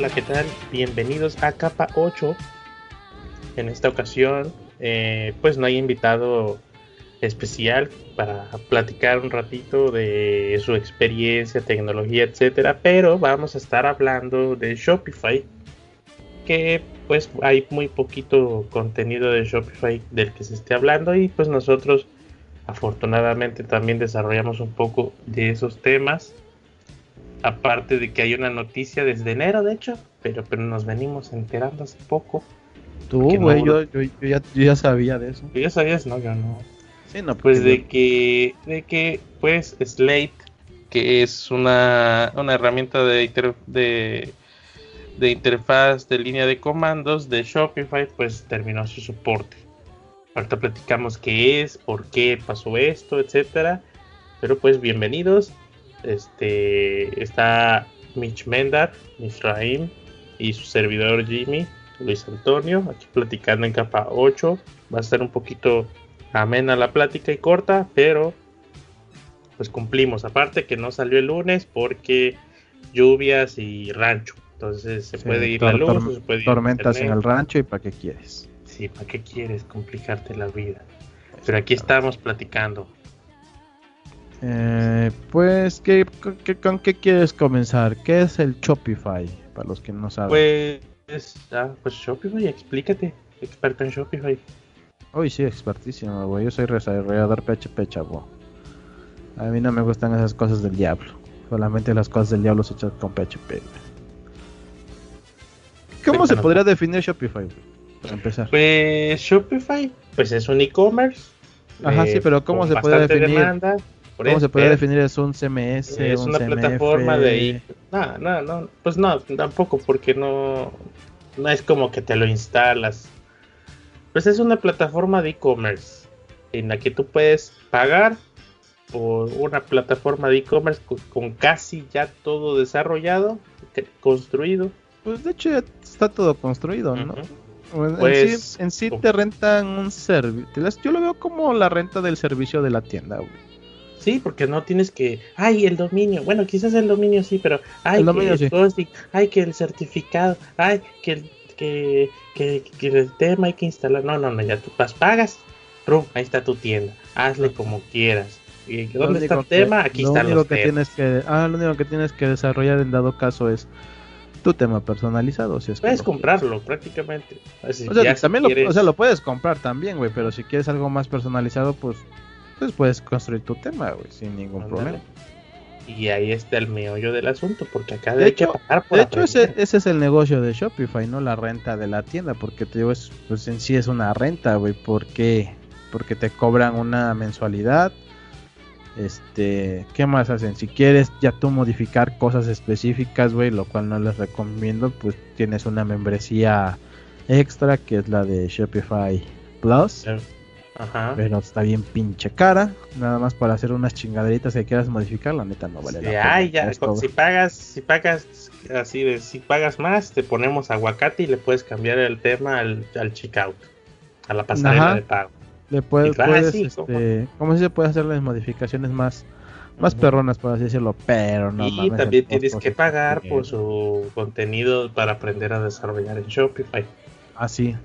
Hola, ¿qué tal? Bienvenidos a Capa 8. En esta ocasión, eh, pues no hay invitado especial para platicar un ratito de su experiencia, tecnología, etcétera, pero vamos a estar hablando de Shopify, que pues hay muy poquito contenido de Shopify del que se esté hablando y pues nosotros afortunadamente también desarrollamos un poco de esos temas Aparte de que hay una noticia desde enero, de hecho, pero, pero nos venimos enterando hace poco. Tú, güey, yo, yo, ya, yo, ya, sabía de eso. ¿Tú ya sabías? No, yo no. Sí, no, pues de que, de que, pues, Slate, que es una, una herramienta de, de, de interfaz de línea de comandos de Shopify, pues terminó su soporte. Ahorita platicamos qué es, por qué pasó esto, etcétera. Pero pues bienvenidos este, está Mitch Mendar, Misraim y su servidor Jimmy, Luis Antonio, aquí platicando en capa 8. Va a ser un poquito amena la plática y corta, pero pues cumplimos. Aparte que no salió el lunes porque lluvias y rancho. Entonces se puede ir la luz, se puede tormentas en el rancho y para qué quieres. Sí, para qué quieres complicarte la vida. Pero aquí estamos platicando. Eh, pues, ¿qué, con qué quieres comenzar? ¿Qué es el Shopify? Para los que no saben. Pues, ah, pues Shopify, explícate. Experto en Shopify. Uy, sí, expertísimo, güey. Yo soy desarrollador PHP, chavo. A mí no me gustan esas cosas del diablo. Solamente las cosas del diablo se echan con PHP. ¿Cómo se podría definir Shopify? Para empezar. Pues Shopify, pues es un e-commerce. Ajá, sí, pero ¿cómo se puede definir? ¿Cómo se puede definir? ¿Es un CMS? Es una plataforma de... No, no, no, pues no, tampoco, porque no, no es como que te lo instalas. Pues es una plataforma de e-commerce en la que tú puedes pagar por una plataforma de e-commerce con, casi ya todo desarrollado, construido. Pues de hecho ya está todo construido, ¿no? Pues, en, sí, te rentan un servicio. Yo lo veo como la renta del servicio de la tienda, güey. Sí, porque no tienes que, ay, el dominio, bueno, quizás el dominio sí, pero, ay, que el hosting, ay, que el certificado, ay, que el, que, que, que, el tema hay que instalar, no, no, no, ya tú vas, pagas, rum, ahí está tu tienda, hazle como quieras. ¿Y ¿Dónde está el tema? Aquí está lo que tienes que, ah, lo único que tienes que desarrollar en dado caso es tu tema personalizado. Si es puedes comprarlo prácticamente. o sea, también lo, o sea, lo puedes comprar también, güey, pero si quieres algo más personalizado, pues pues puedes construir tu tema, güey, sin ningún problema. Y ahí está el meollo del asunto, porque acá de hecho, De hecho, ese, es el negocio de Shopify, no la renta de la tienda, porque te digo, es, pues en sí es una renta, güey, ¿por qué? Porque te cobran una mensualidad. Este, ¿qué más hacen? Si quieres ya tú modificar cosas específicas, güey, lo cual no les recomiendo, pues tienes una membresía extra que es la de Shopify Plus. Ajá. Pero está bien pinche cara. Nada más para hacer unas chingaderitas que quieras modificar, la neta no vale la pena. ya, si pagas, si pagas así de, si pagas más, te ponemos aguacate y le puedes cambiar el tema al, al checkout, a la pasarela de pago. Le puedes, puedes este, ¿cómo se puede hacer las modificaciones más más perronas por así decirlo, pero no Y también tienes que pagar por su contenido para aprender a desarrollar en Shopify. Así. Ah,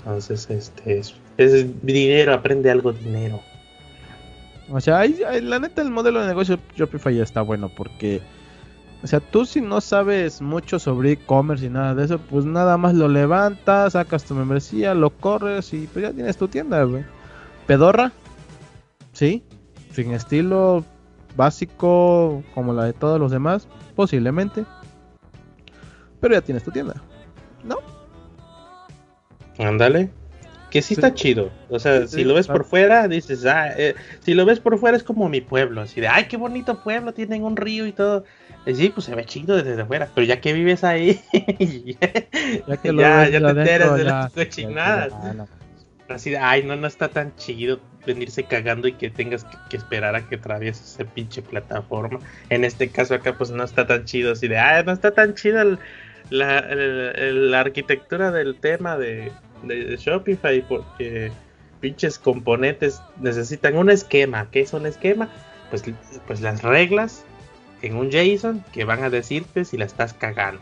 Entonces, este es es dinero, aprende algo dinero. O sea, la neta el modelo de negocio Shopify ya está bueno porque, o sea, tú si no sabes mucho sobre e-commerce y nada de eso, pues nada más lo levantas, sacas tu membresía, lo corres y pues ya tienes tu tienda, güey. Pedorra, sí, sin estilo básico como la de todos los demás, posiblemente. Pero ya tienes tu tienda, ¿no? Ándale. Que sí, está chido. O sea, si lo ves por fuera, dices, ah, eh, si lo ves por fuera es como mi pueblo. Así de, ay, qué bonito pueblo, tienen un río y todo. Y sí, pues se ve chido desde afuera. Pero ya que vives ahí, ya, que ya, ya te enteras de las cochinadas. Así de, ay, no, no está tan chido venirse cagando y que tengas que, esperar a que atravieses esa pinche plataforma. En este caso acá, pues no está tan chido. Así de, ay, no está tan chido la, la arquitectura del tema de de, Shopify porque pinches componentes necesitan un esquema. ¿Qué es un esquema? Pues, pues las reglas en un JSON que van a decirte si la estás cagando.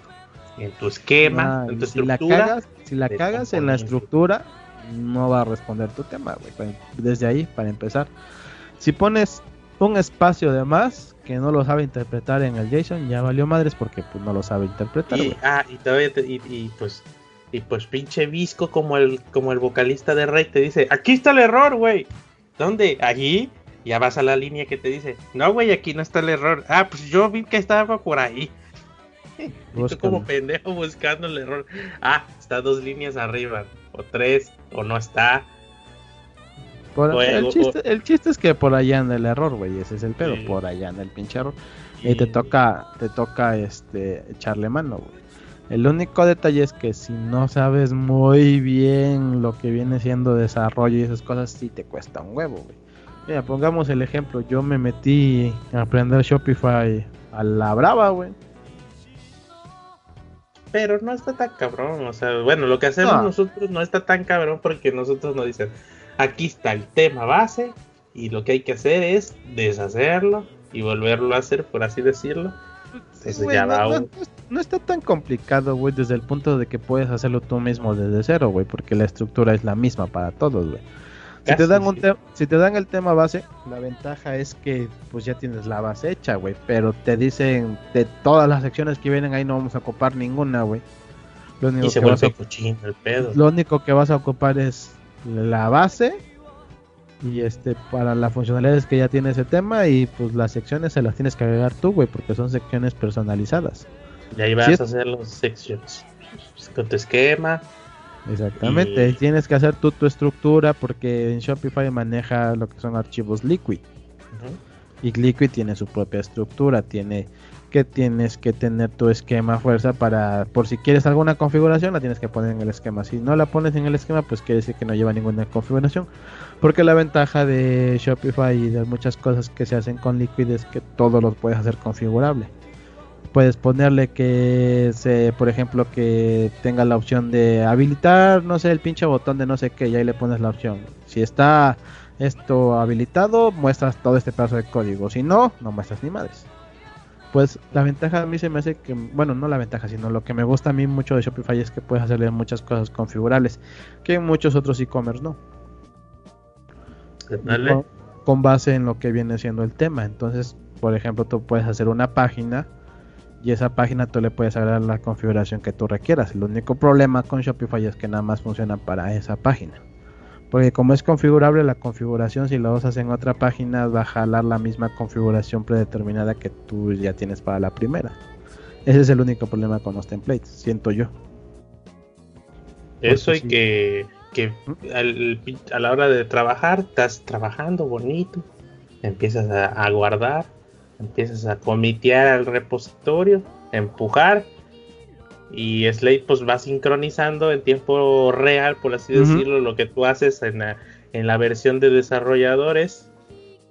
en tu esquema, en tu si La cagas, si la cagas en la estructura, no va a responder tu tema, güey. Desde ahí, para empezar. Si pones un espacio de más que no lo sabe interpretar en el JSON, ya valió madres porque pues no lo sabe interpretar. Y, ah, y todavía y, pues y pues pinche visco como el como el vocalista de Rey te dice, "Aquí está el error, güey." ¿Dónde? Allí. Ya vas a la línea que te dice, "No, güey, aquí no está el error." Ah, pues yo vi que estaba por ahí. Y tú como pendejo buscando el error. Ah, está dos líneas arriba, o tres, o no está el, chiste, es que por allá anda el error, güey. Ese es el pedo. Por allá anda el pinche error. Y te toca, te toca este echarle mano, güey. El único detalle es que si no sabes muy bien lo que viene siendo desarrollo y esas cosas, sí te cuesta un huevo, güey. Mira, pongamos el ejemplo. Yo me metí a aprender Shopify a la brava, güey. Pero no está tan cabrón, o sea, bueno, lo que hacemos nosotros no está tan cabrón porque nosotros nos dicen, Aquí está el tema base y lo que hay que hacer es deshacerlo y volverlo a hacer, por así decirlo. No, está tan complicado, güey, desde el punto de que puedes hacerlo tú mismo desde cero, güey, porque la estructura es la misma para todos, güey. Si te, dan un si te dan el tema base, la ventaja es que pues ya tienes la base hecha, güey. Pero te dicen de todas las secciones que vienen ahí no vamos a ocupar ninguna, güey. Lo único y se vuelve cochino el pedo. Lo único que vas a ocupar es la base y este para las funcionalidades que ya tiene ese tema y pues las secciones se las tienes que agregar tú, güey, porque son secciones personalizadas. Y ahí vas a hacer las secciones con tu esquema. Exactamente, tienes que hacer tú tu estructura porque en Shopify maneja lo que son archivos Liquid. Y Liquid tiene su propia estructura, tiene que tienes que tener tu esquema fuerza para, por si quieres alguna configuración, la tienes que poner en el esquema. Si no la pones en el esquema, pues quiere decir que no lleva ninguna configuración. Porque la ventaja de Shopify y de muchas cosas que se hacen con Liquid es que todo lo puedes hacer configurable. Puedes ponerle que se, por ejemplo, que tenga la opción de habilitar, no sé, el pinche botón de no sé qué, y ahí le pones la opción. Si está esto habilitado, muestras todo este pedazo de código. Si no, no muestras ni madres pues la ventaja a mí se me hace que, bueno, no la ventaja, sino lo que me gusta a mí mucho de Shopify es que puedes hacerle muchas cosas configurables que en muchos otros e-commerce no. Con, con, base en lo que viene siendo el tema. Entonces, por ejemplo, tú puedes hacer una página y esa página tú le puedes agregar la configuración que tú requieras. El único problema con Shopify es que nada más funciona para esa página. Porque como es configurable la configuración, si lo usas en otra página va a jalar la misma configuración predeterminada que tú ya tienes para la primera. Ese es el único problema con los templates, siento yo. Eso y que, que a la hora de trabajar, estás trabajando bonito, empiezas a, guardar, empiezas a comitear al repositorio, empujar y Slate pues va sincronizando en tiempo real, por así decirlo, lo que tú haces en la, en la versión de desarrolladores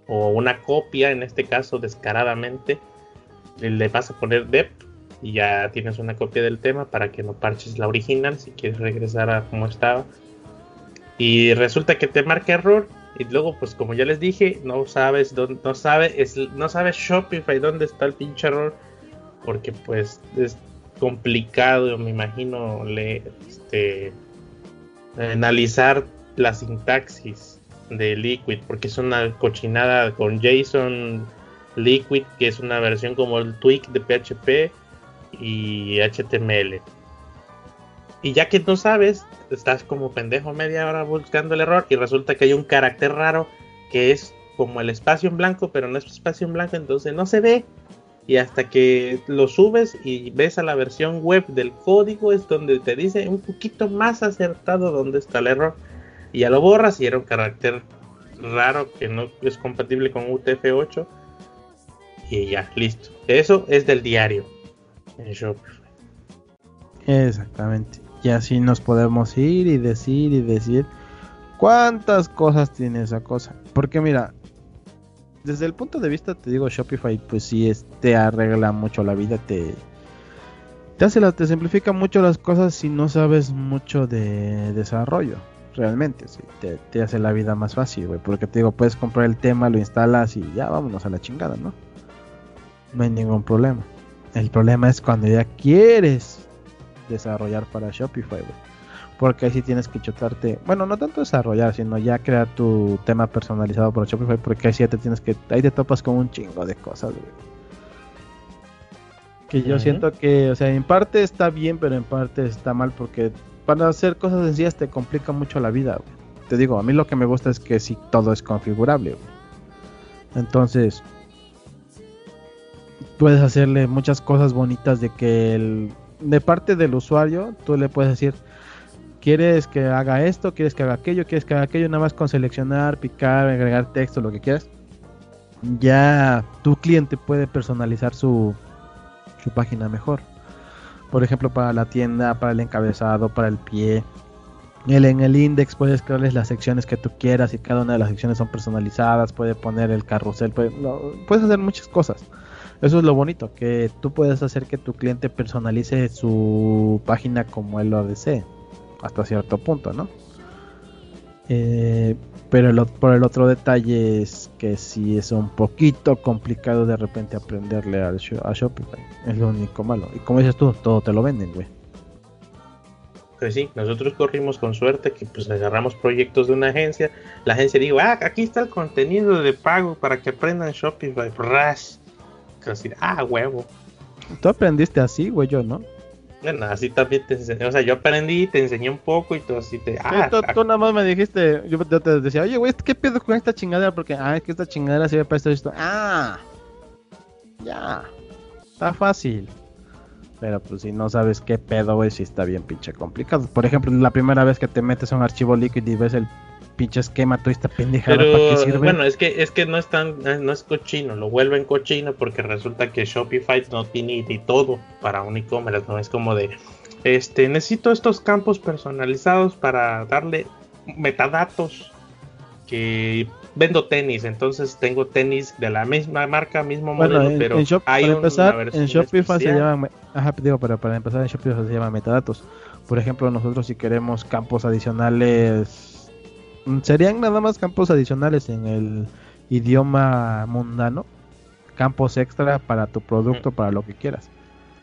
o una copia, en este caso descaradamente, le vas a poner dep y ya tienes una copia del tema para que no parches la original si quieres regresar a como estaba. Y resulta que te marca error y luego pues como ya les dije, no sabes dónde no sabe es, no sabes Shopify dónde está el pinche error porque pues es, complicado, me imagino, este, analizar la sintaxis de Liquid, porque es una cochinada con JSON Liquid, que es una versión como el tweak de PHP y HTML. Y ya que no sabes, estás como pendejo media hora buscando el error y resulta que hay un carácter raro que es como el espacio en blanco, pero no es espacio en blanco, entonces no se ve y hasta que lo subes y ves a la versión web del código es donde te dice un poquito más acertado dónde está el error y ya lo borras y era un carácter raro que no es compatible con UTF-8 y ya, listo. Eso es del diario en. Exactamente. Y así nos podemos ir y decir y decir cuántas cosas tiene esa cosa. Porque mira, desde el punto de vista, te digo, Shopify, pues sí, te arregla mucho la vida, te, te hace la, te simplifica mucho las cosas si no sabes mucho de desarrollo. Realmente, sí, te, hace la vida más fácil, güey. Porque te digo, puedes comprar el tema, lo instalas y ya vámonos a la chingada, ¿no? No hay ningún problema. El problema es cuando ya quieres desarrollar para Shopify, Porque ahí sí tienes que chutarte, bueno, no tanto desarrollar, sino ya crear tu tema personalizado para Shopify, porque ahí sí te tienes que, ahí te topas con un chingo de cosas, Que yo siento que, o sea, en parte está bien, pero en parte está mal, porque para hacer cosas sencillas te complica mucho la vida, Te digo, a mí lo que me gusta es que sí todo es configurable, Entonces, puedes hacerle muchas cosas bonitas de que el, de parte del usuario tú le puedes decir quieres que haga esto, quieres que haga aquello, quieres que haga aquello, nada más con seleccionar, picar, agregar texto, lo que quieras. Ya tu cliente puede personalizar su, su página mejor. Por ejemplo, para la tienda, para el encabezado, para el pie. El, en el index puedes crearles las secciones que tú quieras y cada una de las secciones son personalizadas. Puedes poner el carrusel, puedes hacer muchas cosas. Eso es lo bonito, que tú puedes hacer que tu cliente personalice su página como él lo desee, hasta cierto punto, ¿no? Eh, pero por el otro detalle es que si es un poquito complicado de repente aprenderle a, a Shopify. Es lo único malo. Y como dices tú, todo te lo venden, güey. Pues sí, nosotros corrimos con suerte que pues agarramos proyectos de una agencia. La agencia dijo, ah, aquí está el contenido de pago para que aprendan Shopify. Ras ah, huevo. Tú aprendiste así, güey, yo, ¿no? Bueno, así también te enseñé. O sea, yo aprendí, te enseñé un poco y tú así te. Ah, tú, nada más me dijiste. Yo, te decía, oye, güey, ¿qué pedo con esta chingadera? Porque, ah, es que esta chingadera sirve para esto y esto. Ah, ya. Está fácil. Pero pues si no sabes qué pedo, güey, si está bien pinche complicado. Por ejemplo, la primera vez que te metes a un archivo líquido y ves el pinche esquema, toda esta pendejada para qué sirve. Bueno, es que es que no es tan, no es cochino, lo vuelven cochino porque resulta que Shopify no tiene ni todo para un e-commerce, no es como de este necesito estos campos personalizados para darle metadatos que vendo tenis, entonces tengo tenis de la misma marca, mismo modelo, pero hay para empezar, en Shopify se llama, ajá, digo, pero para empezar en Shopify se llama metadatos. Por ejemplo, nosotros si queremos campos adicionales serían nada más campos adicionales en el idioma mundano, campos extra para tu producto, para lo que quieras.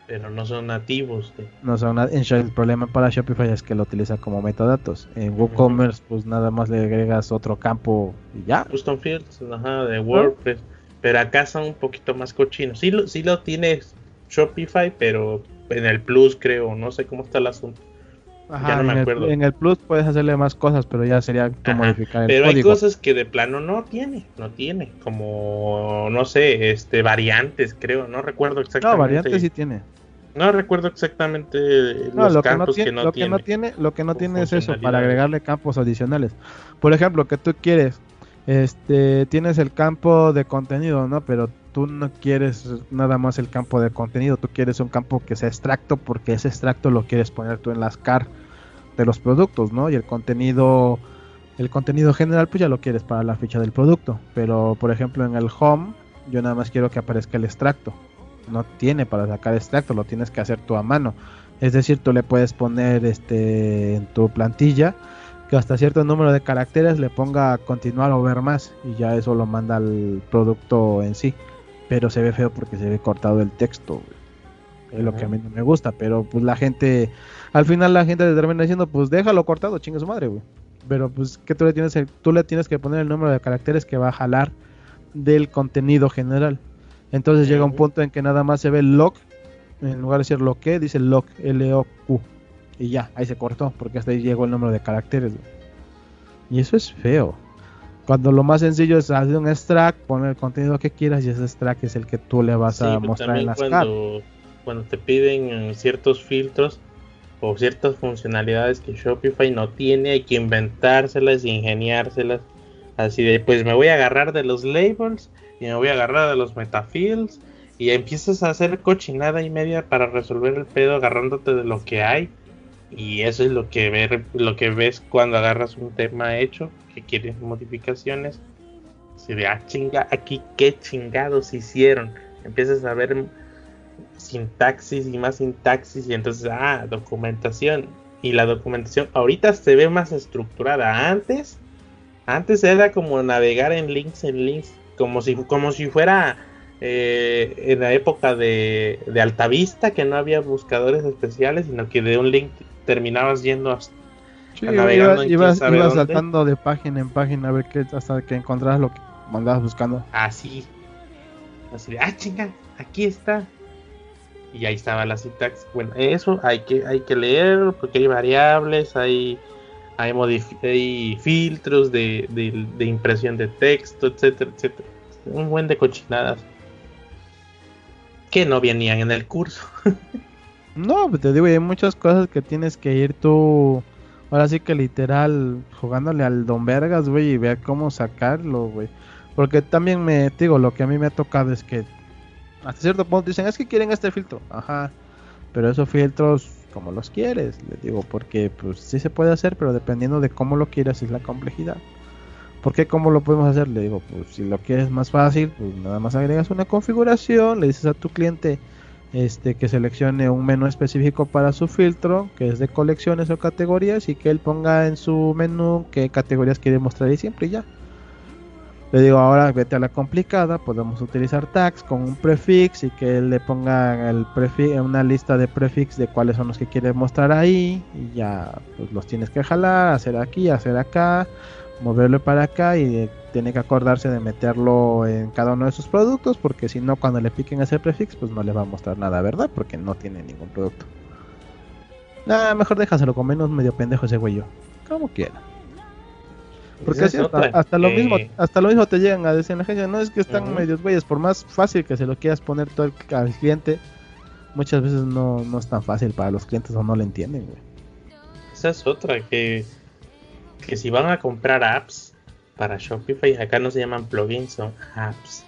Pero no son nativos. No son el problema para Shopify es que lo utiliza como metadatos. En WooCommerce, pues nada más le agregas otro campo y ya. Custom Fields, ajá, de WordPress. Pero acá son un poquito más cochinos. Sí lo, sí lo tiene Shopify, pero en el Plus creo, no sé cómo está el asunto en, El, Plus puedes hacerle más cosas, pero ya sería modificar el Pero hay cosas que de plano no tiene, no tiene, como no sé, este variantes, creo, no recuerdo exactamente. No, variantes sí tiene. No recuerdo exactamente los campos que no, lo Que no tiene. Lo que no tiene es eso, para agregarle campos adicionales. Por ejemplo, que tú quieres, este, tienes el campo de contenido, ¿no? Pero tú no quieres nada más el campo de contenido, tú quieres un campo que sea extracto porque ese extracto lo quieres poner tú en las car de los productos, ¿no? Y el contenido el contenido general pues ya lo quieres para la ficha del producto, pero por ejemplo en el home yo nada más quiero que aparezca el extracto. No tiene para sacar extracto, lo tienes que hacer tú a mano. Es decir, tú le puedes poner este en tu plantilla que hasta cierto número de caracteres le ponga continuar o ver más y ya eso lo manda al producto en sí pero se ve feo porque se ve cortado el texto. Es lo que a mí no me gusta, pero pues la gente, al final la gente termina diciendo, pues déjalo cortado, chingue su madre, güey. Pero pues que tú le tienes, tú le tienes que poner el número de caracteres que va a jalar del contenido general. Entonces llega un punto en que nada más se ve el log, en lugar de decir lo que, dice log, L-O-Q. Y ya, ahí se cortó, porque hasta ahí llegó el número de caracteres. Y eso es feo. Cuando lo más sencillo es hacer un extract, poner el contenido que quieras y ese extract es el que tú le vas a mostrar en las cuando, cuando te piden eh, ciertos filtros o ciertas funcionalidades que Shopify no tiene, hay que inventárselas, ingeniárselas. Así de, pues me voy a agarrar de los labels y me voy a agarrar de los metafields y empiezas a hacer cochinada y media para resolver el pedo agarrándote de lo que hay. Y eso es lo que, ver, lo que ves cuando agarras un tema hecho que quieres modificaciones. Si ve, ah, chinga, aquí qué chingados hicieron. Empiezas a ver sintaxis y más sintaxis y entonces, ah, documentación. Y la documentación ahorita se ve más estructurada. Antes, antes era como navegar en links en links, como si, como si fuera eh, en la época de, de Altavista, que no había buscadores especiales, sino que de un link terminabas yendo hasta Sí, ibas, ibas, saltando de página en página a ver qué, hasta que encontrabas lo que andabas buscando. Así. Así ah, chinga, aquí está. Y ahí estaba la sintaxis. Bueno, eso hay que, hay que leer porque hay variables, hay, hay, hay filtros de, de, impresión de texto, etcétera, etcétera. Un buen de cochinadas que no venían en el curso. no, te digo, hay muchas cosas que tienes que ir tú Ahora sí que literal jugándole al Don Vergas, güey, y ver cómo sacarlo, güey. Porque también me digo, lo que a mí me ha tocado es que hasta cierto punto dicen, es que quieren este filtro. Ajá. Pero esos filtros, como los quieres, les digo, porque pues sí se puede hacer, pero dependiendo de cómo lo quieras es la complejidad. ¿Por qué cómo lo podemos hacer? Le digo, pues si lo quieres más fácil, pues nada más agregas una configuración, le dices a tu cliente, este, que seleccione un menú específico para su filtro, que es de colecciones o categorías, y que él ponga en su menú qué categorías quiere mostrar y siempre y ya. Le digo ahora vete a la complicada, podemos utilizar tags con un prefix y que él le ponga el prefix, una lista de prefix de cuáles son los que quiere mostrar ahí y ya pues los tienes que jalar, hacer aquí, hacer acá, moverlo para acá y tiene que acordarse de meterlo en cada uno de sus productos porque si no cuando le piquen ese prefix pues no le va a mostrar nada, ¿verdad? Porque no tiene ningún producto. Nada, mejor déjaselo con menos medio pendejo ese güey yo. Como quiera. Porque así hasta, lo mismo, hasta lo mismo te llegan a decir en la agencia, no es que están medios güeyes, por más fácil que se lo quieras poner todo el, al cliente, muchas veces no, no es tan fácil para los clientes o no le entienden, güey. Esa es otra, que, que si van a comprar apps, para Shopify, acá no se llaman plugins, son apps.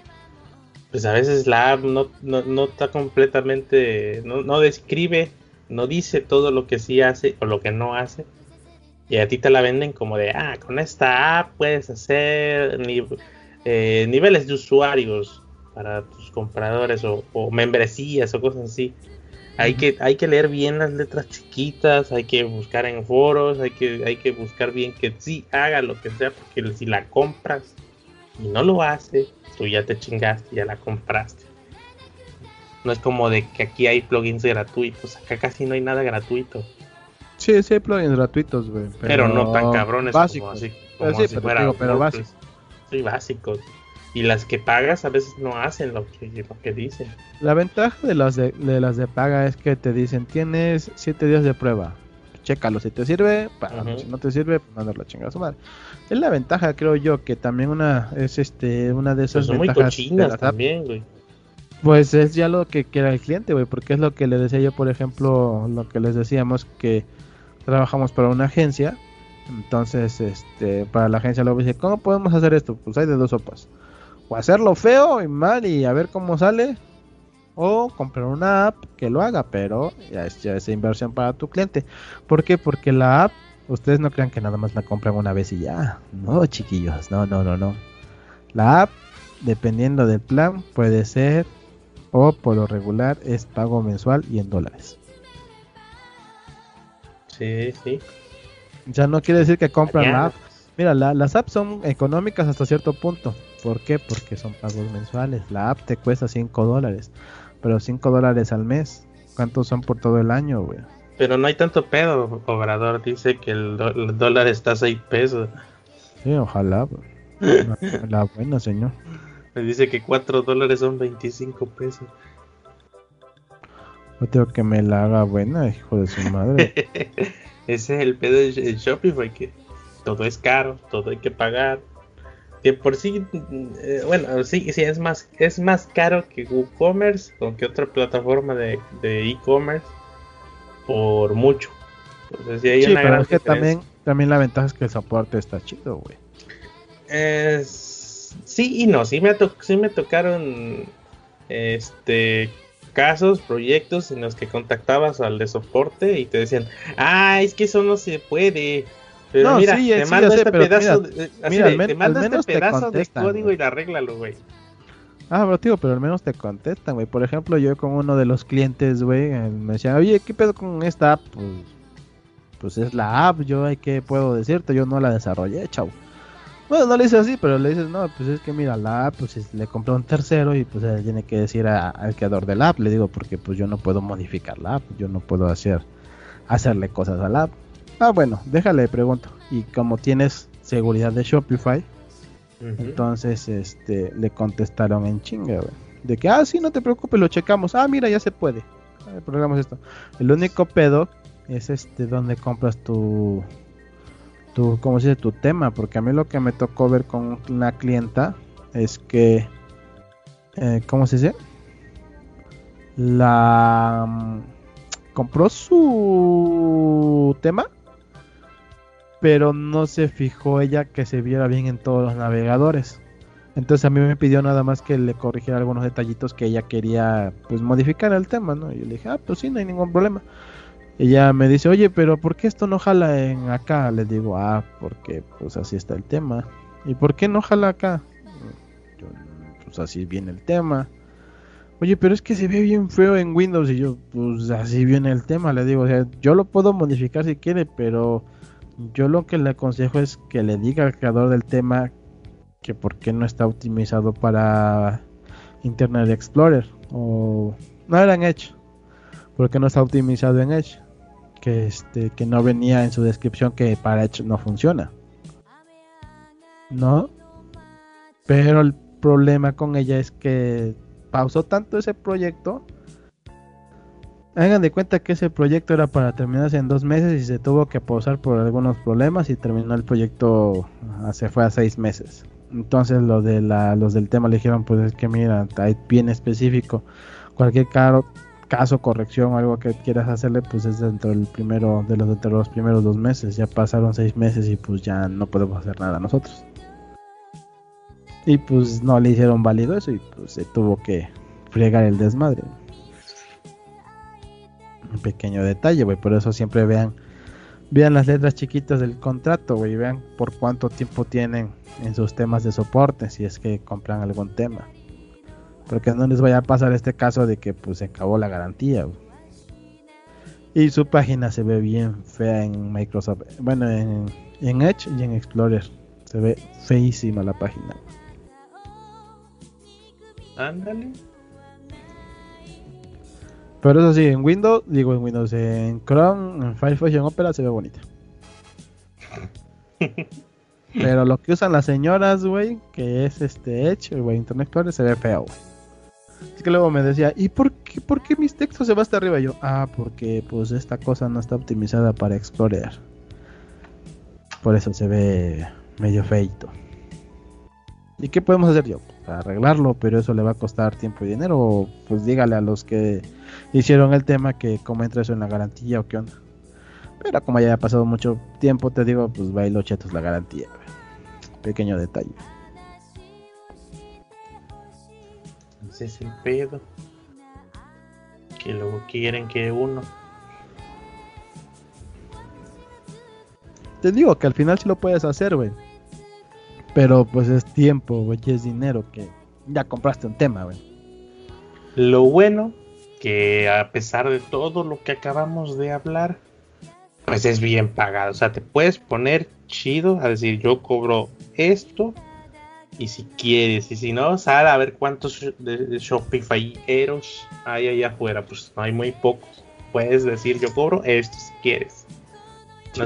Pues a veces la app no, no, está completamente, no, describe, no dice todo lo que sí hace o lo que no hace. Y a ti te la venden como de, ah, con esta app puedes hacer eh, niveles de usuarios para tus compradores o membresías o cosas así. Hay que, hay que leer bien las letras chiquitas, hay que buscar en foros, hay que, hay que buscar bien que sí haga lo que sea, porque si la compras y no lo hace, tú ya te chingaste, ya la compraste. No es como de que aquí hay plugins gratuitos, acá casi no hay nada gratuito. Sí, sí hay plugins gratuitos, güey. Pero, no tan cabrones básicos. como así. Como sí, pero, pero básicos. Sí, básicos y las que pagas a veces no hacen lo que, lo que dicen. La ventaja de las de, las de paga es que te dicen tienes 7 días de prueba. Chécalo si te sirve, para, si no te sirve, pues mandarlo a chingar a su madre. Es la ventaja, creo yo, que también una es este una de esas pues ventajas muy también, güey. Pues es ya lo que quiera el cliente, güey, porque es lo que le decía yo, por ejemplo, lo que les decíamos que trabajamos para una agencia. Entonces, este, para la agencia luego dice, ¿cómo podemos hacer esto? Pues hay de dos sopas o hacerlo feo y mal y a ver cómo sale. O comprar una app que lo haga, pero ya es ya esa inversión para tu cliente. ¿Por qué? Porque la app, ustedes no crean que nada más la compran una vez y ya. No, chiquillos, no, no, no, no. La app, dependiendo del plan, puede ser o por lo regular es pago mensual y en dólares. Sí, sí. Ya no quiere decir que compran la app. Mira, las apps son económicas hasta cierto punto. ¿Por qué? Porque son pagos mensuales. La app te cuesta 5 dólares. Pero 5 dólares al mes. ¿Cuántos son por todo el año, güey? Pero no hay tanto pedo. Obrador dice que el, dólar está a 6 pesos. Sí, ojalá. La, la buena, señor. Me dice que 4 dólares son 25 pesos. Yo tengo que me la haga buena, hijo de su madre. Ese es el pedo de Shopify, que todo es caro, todo hay que pagar que por sí, eh, bueno, sí, sí, es más, es más caro que WooCommerce o que otra plataforma de e-commerce por mucho. Entonces, sí, hay sí pero es que también, también la ventaja es que el soporte está chido, güey. sí y no, sí me, sí me tocaron este casos, proyectos en los que contactabas al de soporte y te decían, ah, es que eso no se puede pero no, mira, te mando este pedazo, de, te mando este pedazo de código y arréglalo, güey. Ah, pero tío, pero al menos te contestan, güey. Por ejemplo, yo con uno de los clientes, güey, me decía, oye, ¿qué pedo con esta app? Pues, pues es la app, yo, ¿qué puedo decirte? Yo no la desarrollé, chau. Bueno, no le dices así, pero le dices, no, pues es que mira, la app, pues le compré un tercero y pues él tiene que decir al creador de la app, le digo, porque pues yo no puedo modificar la app, yo no puedo hacer hacerle cosas a la app. Ah, bueno, déjale, pregunto. Y como tienes seguridad de Shopify, entonces este le contestaron en chinga, De que, ah, sí, no te preocupes, lo checamos. Ah, mira, ya se puede. Ah, programas esto. El único pedo es este donde compras tu tu cómo se dice tu tema, porque a mí lo que me tocó ver con una clienta es que eh, ¿cómo se dice? La mm, compró su tema, pero no se fijó ella que se viera bien en todos los navegadores. Entonces a mí me pidió nada más que le corrigiera algunos detallitos que ella quería pues modificar el tema, ¿no? Y yo le dije, ah, pues sí, no hay ningún problema. Ella me dice, oye, pero ¿por qué esto no jala en acá? Le digo, ah, porque pues así está el tema. ¿Y por qué no jala acá? pues así viene el tema. Oye, pero es que se ve bien feo en Windows y yo, pues así viene el tema, le digo, o sea, yo lo puedo modificar si quiere, pero yo lo que le aconsejo es que le diga al creador del tema que por qué no está optimizado para Internet Explorer o no era en Edge, porque no está optimizado en Edge, que este que no venía en su descripción que para Edge no funciona. ¿No? Pero el problema con ella es que pausó tanto ese proyecto. Hagan de cuenta que ese proyecto era para terminarse en dos meses y se tuvo que pausar por algunos problemas y terminó el proyecto, ah, se fue a seis meses. Entonces lo de la, los del tema le dijeron pues es que mira, hay bien específico, cualquier caso, corrección algo que quieras hacerle pues es dentro del primero, de los, de los primeros dos meses, ya pasaron seis meses y pues ya no podemos hacer nada nosotros. Y pues no le hicieron válido eso y pues se tuvo que fregar el desmadre. Un pequeño detalle, güey. Por eso siempre vean vean las letras chiquitas del contrato, güey. Vean por cuánto tiempo tienen en sus temas de soporte si es que compran algún tema. Porque no les vaya a pasar este caso de que pues se acabó la garantía, güey. Y su página se ve bien fea en Microsoft. Bueno, en, en Edge y en Explorer. Se ve feísima la página. Ándale. Pero eso sí, en Windows, digo en Windows, en Chrome, en Firefox y en Opera se ve bonita. Pero lo que usan las señoras, güey, que es este Edge, güey, Internet Explorer, se ve feo, güey. Es que luego me decía, ¿y por qué, por qué mis textos se van hasta arriba? Y yo, ah, porque pues esta cosa no está optimizada para Explorer. Por eso se ve medio feito. ¿Y qué podemos hacer yo? arreglarlo, pero eso le va a costar tiempo y dinero. Pues dígale a los que hicieron el tema que cómo entra eso en la garantía o qué onda. Pero como ya ha pasado mucho tiempo, te digo, pues bailo chetos la garantía. Pequeño detalle. Ese es el pedo. Que luego quieren que uno. Te digo que al final sí lo puedes hacer, güey. Pero pues es tiempo, güey, es dinero que ya compraste un tema, güey. Lo bueno que a pesar de todo lo que acabamos de hablar, pues es bien pagado. O sea, te puedes poner chido a decir yo cobro esto y si quieres y si no, sal a ver cuántos de Shopify Eros hay allá afuera. Pues no hay muy pocos. Puedes decir yo cobro esto si quieres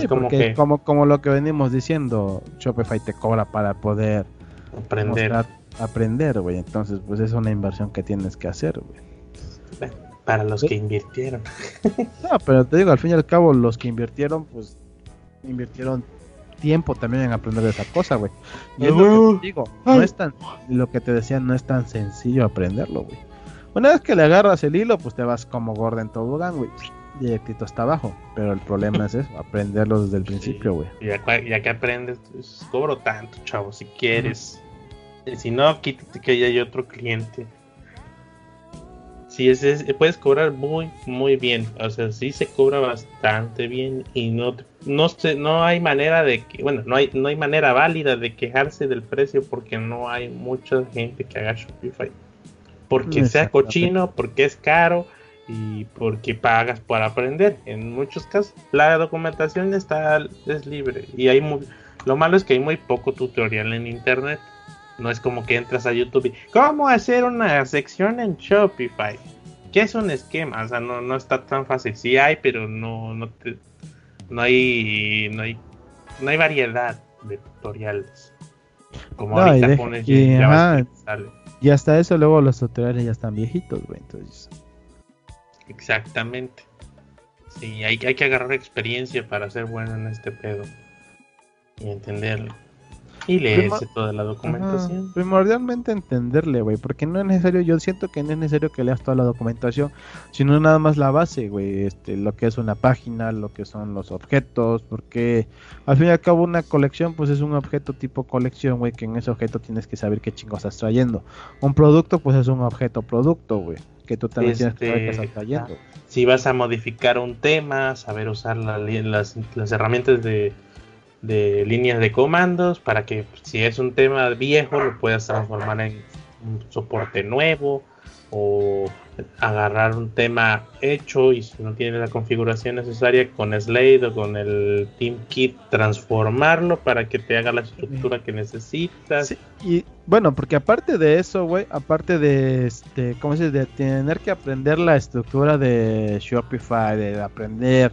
como que... como, como lo que venimos diciendo, Shopify te cobra para poder aprender. aprender, güey. Entonces, pues es una inversión que tienes que hacer, güey. Para los que invirtieron. no, pero te digo, al fin y al cabo, los que invirtieron, pues invirtieron tiempo también en aprender esa cosa, güey. Y es lo que te digo, no es tan, lo que te decía, no es tan sencillo aprenderlo, güey. Una vez que le agarras el hilo, pues te vas como gordo en todo güey directito hasta abajo. Pero el problema es eso, aprenderlo desde el principio, güey. ya, que aprendes, pues, cobro tanto, chavo, si quieres. Si no, quítate que ya hay otro cliente. Si es, puedes cobrar muy, muy bien. O sea, sí se cobra bastante bien y no, no, no hay manera de que, bueno, no hay, no hay manera válida de quejarse del precio porque no hay mucha gente que haga Shopify. Porque sea cochino, porque es caro y porque pagas por aprender. En muchos casos la documentación está es libre y hay Lo malo es que hay muy poco tutorial en internet. No es como que entras a YouTube y ¿cómo hacer una sección en Shopify? ¿Qué es un esquema? O sea, no, no está tan fácil. Sí hay, pero no, no, no hay, no hay, no hay variedad de tutoriales. Como ahorita pones y, y hasta eso luego los tutoriales ya están viejitos, güey. Entonces. Exactamente. Sí, hay, hay que agarrar experiencia para ser bueno en este pedo. Y entenderlo. Y leerse toda la documentación. primordialmente entenderle, güey, porque no es necesario, yo siento que no es necesario que leas toda la documentación, sino nada más la base, güey, este, lo que es una página, lo que son los objetos, porque al fin y al cabo una colección, pues es un objeto tipo colección, güey, que en ese objeto tienes que saber qué chingo estás trayendo. Un producto, pues es un objeto producto, güey, que tú también tienes que saber qué estás este, trayendo. Si vas a modificar un tema, saber usar las, las herramientas de de líneas de comandos para que si es un tema viejo lo puedas transformar en un soporte nuevo o agarrar un tema hecho y si no tiene la configuración necesaria con Slade o con el Team Kit transformarlo para que te haga la estructura que necesitas. y bueno, porque aparte de eso, güey, aparte de este, ¿cómo se dice? de tener que aprender la estructura de Shopify, de aprender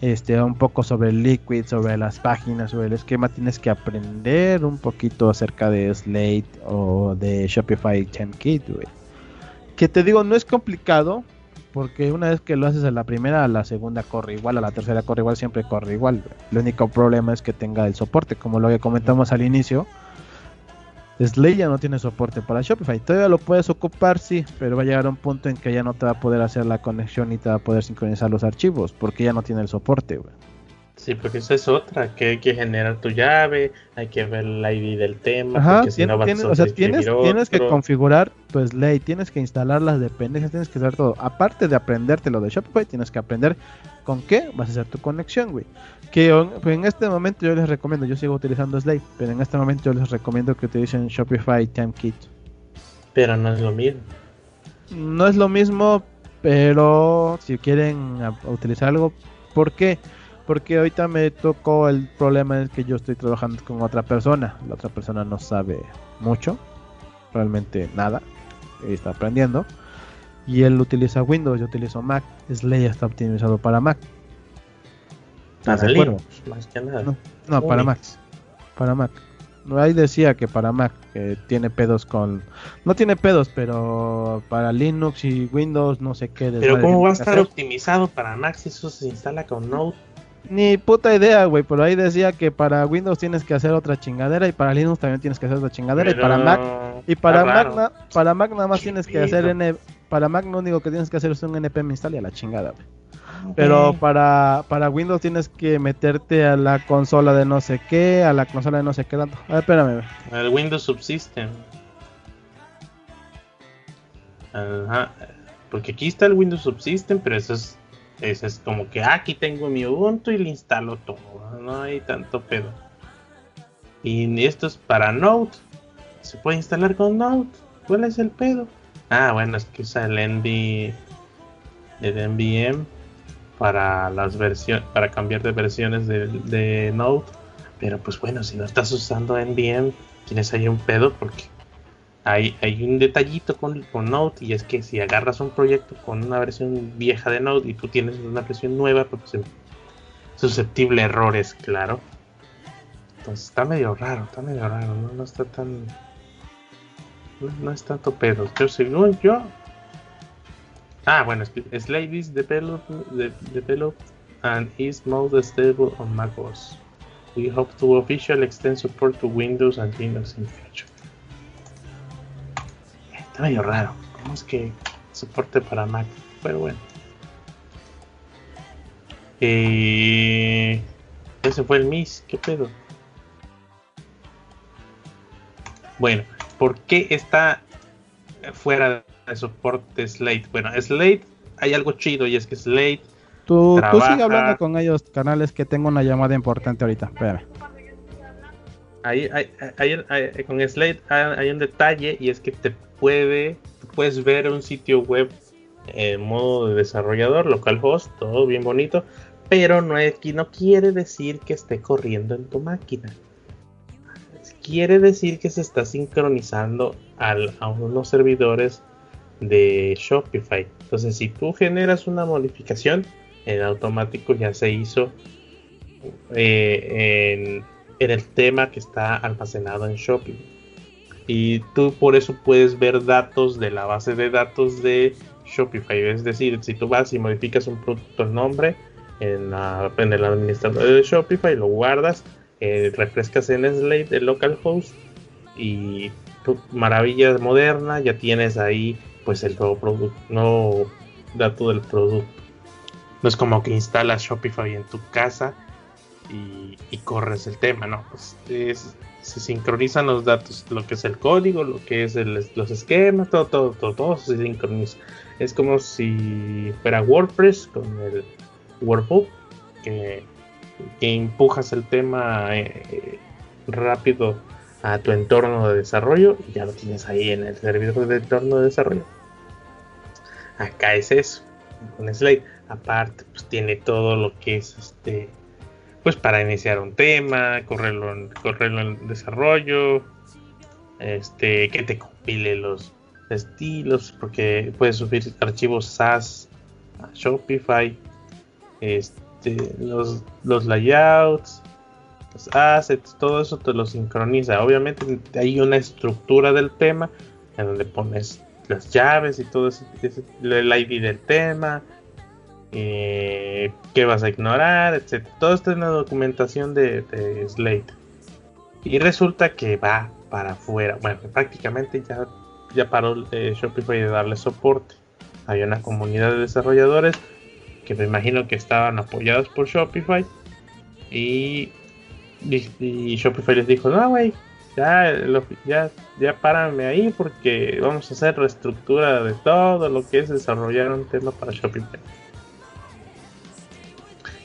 este, un poco sobre el Liquid, sobre las páginas, sobre el esquema, tienes que aprender un poquito acerca de Slate o de Shopify 10 Kit, Que te digo, no es complicado, porque una vez que lo haces a la primera, a la segunda corre igual, a la tercera corre igual, siempre corre igual. El único problema es que tenga el soporte, como lo que comentamos al inicio Slay ya no tiene soporte para Shopify. Todavía lo puedes ocupar, sí, pero va a llegar a un punto en que ya no te va a poder hacer la conexión y te va a poder sincronizar los archivos, porque ya no tiene el soporte. Sí, porque esa es otra, que hay que generar tu llave, hay que ver el ID del tema, Ajá, si no tienes, o sea, tienes, tienes, que configurar tu Slay, tienes que instalar las dependencias, tienes que hacer todo. Aparte de aprenderte lo de Shopify, tienes que aprender con qué vas a hacer tu conexión, güey. Que pues, en este momento yo les recomiendo, yo sigo utilizando Slate, pero en este momento yo les recomiendo que utilicen Shopify TimeKit. Pero no es lo mismo. No es lo mismo, pero si quieren utilizar algo, ¿por qué? Porque ahorita me tocó el problema es que yo estoy trabajando con otra persona. La otra persona no sabe mucho, realmente nada, está aprendiendo. Y él utiliza Windows, yo utilizo Mac. Slate está optimizado para Mac. Para Linux, más que nada. No, para Mac. Para Mac. Ahí decía que para Mac, que tiene pedos con... No tiene pedos, pero para Linux y Windows no sé qué. Pero ¿cómo va a estar optimizado para Mac si eso se instala con Node? Ni puta idea, güey, pero ahí decía que para Windows tienes que hacer otra chingadera y para Linux también tienes que hacer otra chingadera y para Mac y para Mac, para Mac nada más tienes que hacer N, para Mac lo único que tienes que hacer es un npm install y a la chingada, güey. Pero para, para Windows tienes que meterte a la consola de no sé qué, a la consola de no sé qué tanto. A ver, espérame. El Windows Subsystem. Ajá. Porque aquí está el Windows Subsystem, pero eso es, eso es como que ah, aquí tengo mi Ubuntu y le instalo todo. No hay tanto pedo. Y esto es para Node. Se puede instalar con Node. ¿Cuál es el pedo? Ah, bueno, es que usa el NV, el NVM para las versiones, para cambiar de versiones de, de, Node. Pero pues bueno, si no estás usando NVM, tienes ahí un pedo porque hay, un detallito con, con Node y es que si agarras un proyecto con una versión vieja de Node y tú tienes una versión nueva, pues es susceptible a errores, claro. Entonces está medio raro, está medio raro, no, no está tan... No, es tanto pedo. Yo según yo, Ah, bueno, Slade is developed, developed and is most stable on macOS. We hope to officially extend support to Windows and Linux in future. Está medio raro. ¿Cómo es que soporte para Mac? Pero bueno. Eh, ese fue el MIS. ¿Qué pedo? Bueno, ¿por qué está fuera de soporte Slate. Bueno, Slate hay algo chido y es que Slate. Tú, tú sigue hablando con ellos, canales, que tengo una llamada importante ahorita. Espérame. Ahí, con Slate hay, un detalle y es que te puede, puedes ver un sitio web en modo de desarrollador, localhost, todo bien bonito, pero no, no quiere decir que esté corriendo en tu máquina. quiere decir que se está sincronizando a unos servidores de Shopify. Entonces, si tú generas una modificación, en automático ya se hizo eh, en, el tema que está almacenado en Shopify. Y tú por eso puedes ver datos de la base de datos de Shopify. Es decir, si tú vas y modificas un producto nombre en, en el administrador de Shopify, lo guardas, eh, refrescas en Slate el localhost y tu maravilla moderna ya tienes ahí pues el nuevo producto, no dato del producto. No es como que instalas Shopify en tu casa y, corres el tema, ¿no? Pues se sincronizan los datos, lo que es el código, lo que es los esquemas, todo, todo, todo, todo se sincroniza. Es como si fuera WordPress con el Workbook, que, que empujas el tema eh, rápido a tu entorno de desarrollo y ya lo tienes ahí en el servidor de entorno de desarrollo. Acá es eso, con Slate. Aparte, pues tiene todo lo que es este, pues para iniciar un tema, correrlo en, correrlo en desarrollo, este, que te compile los estilos, porque puedes subir archivos SAS a Shopify, este, los, los layouts, los assets, todo eso te lo sincroniza. Obviamente hay una estructura del tema en donde pones las llaves y todo eso, el ID del tema, eh, qué vas a ignorar, etc. Todo esto es una documentación de, Slate. Y resulta que va para afuera. Bueno, prácticamente ya, ya paró eh, Shopify de darle soporte. Hay una comunidad de desarrolladores que me imagino que estaban apoyados por Shopify. Y, y, Shopify les dijo, no, güey, ya, ya, ya párame ahí porque vamos a hacer reestructura de todo lo que es desarrollar un tema para Shopify.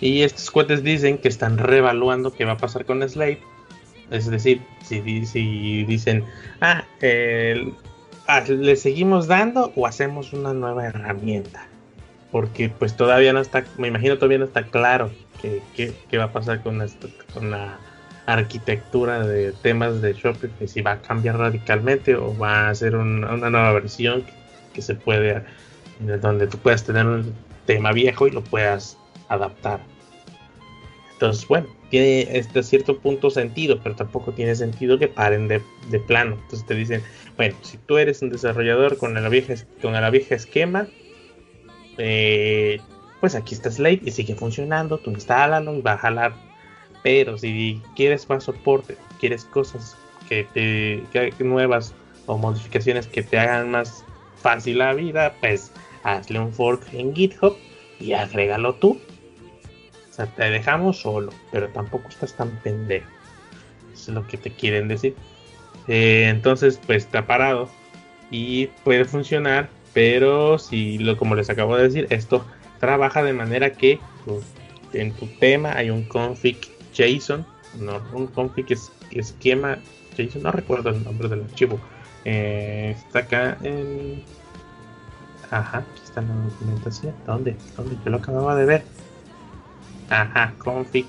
Y estos cuates dicen que están revaluando qué va a pasar con Slate. Es decir, si, dicen, ah, ah, le seguimos dando o hacemos una nueva herramienta. Porque pues todavía no está, me imagino todavía no está claro qué, va a pasar con la arquitectura de temas de Shopify. Si va a cambiar radicalmente o va a ser una nueva versión que, que se puede, donde tú puedas tener un tema viejo y lo puedas adaptar. Entonces, bueno, tiene este cierto punto sentido, pero tampoco tiene sentido que paren de, plano. Entonces te dicen, bueno, si tú eres un desarrollador con la vieja, con la vieja esquema, eh, pues aquí está Slate y sigue funcionando, tú instálalo y va a jalar. Pero si quieres más soporte, quieres cosas que te nuevas o modificaciones que te hagan más fácil la vida, pues hazle un fork en GitHub y agrégalo tú. Sea, te dejamos solo, pero tampoco estás tan pendejo. Es lo que te quieren decir. Eh, entonces, pues está parado y puede funcionar, pero si lo como les acabo de decir, esto trabaja de manera que pues, en tu tema hay un config JSON, no, un config es, esquema JSON, no recuerdo el nombre del archivo. Eh, está acá en Ajá, aquí está la documentación. ¿Dónde? ¿Dónde? Yo lo acababa de ver. Ajá, config.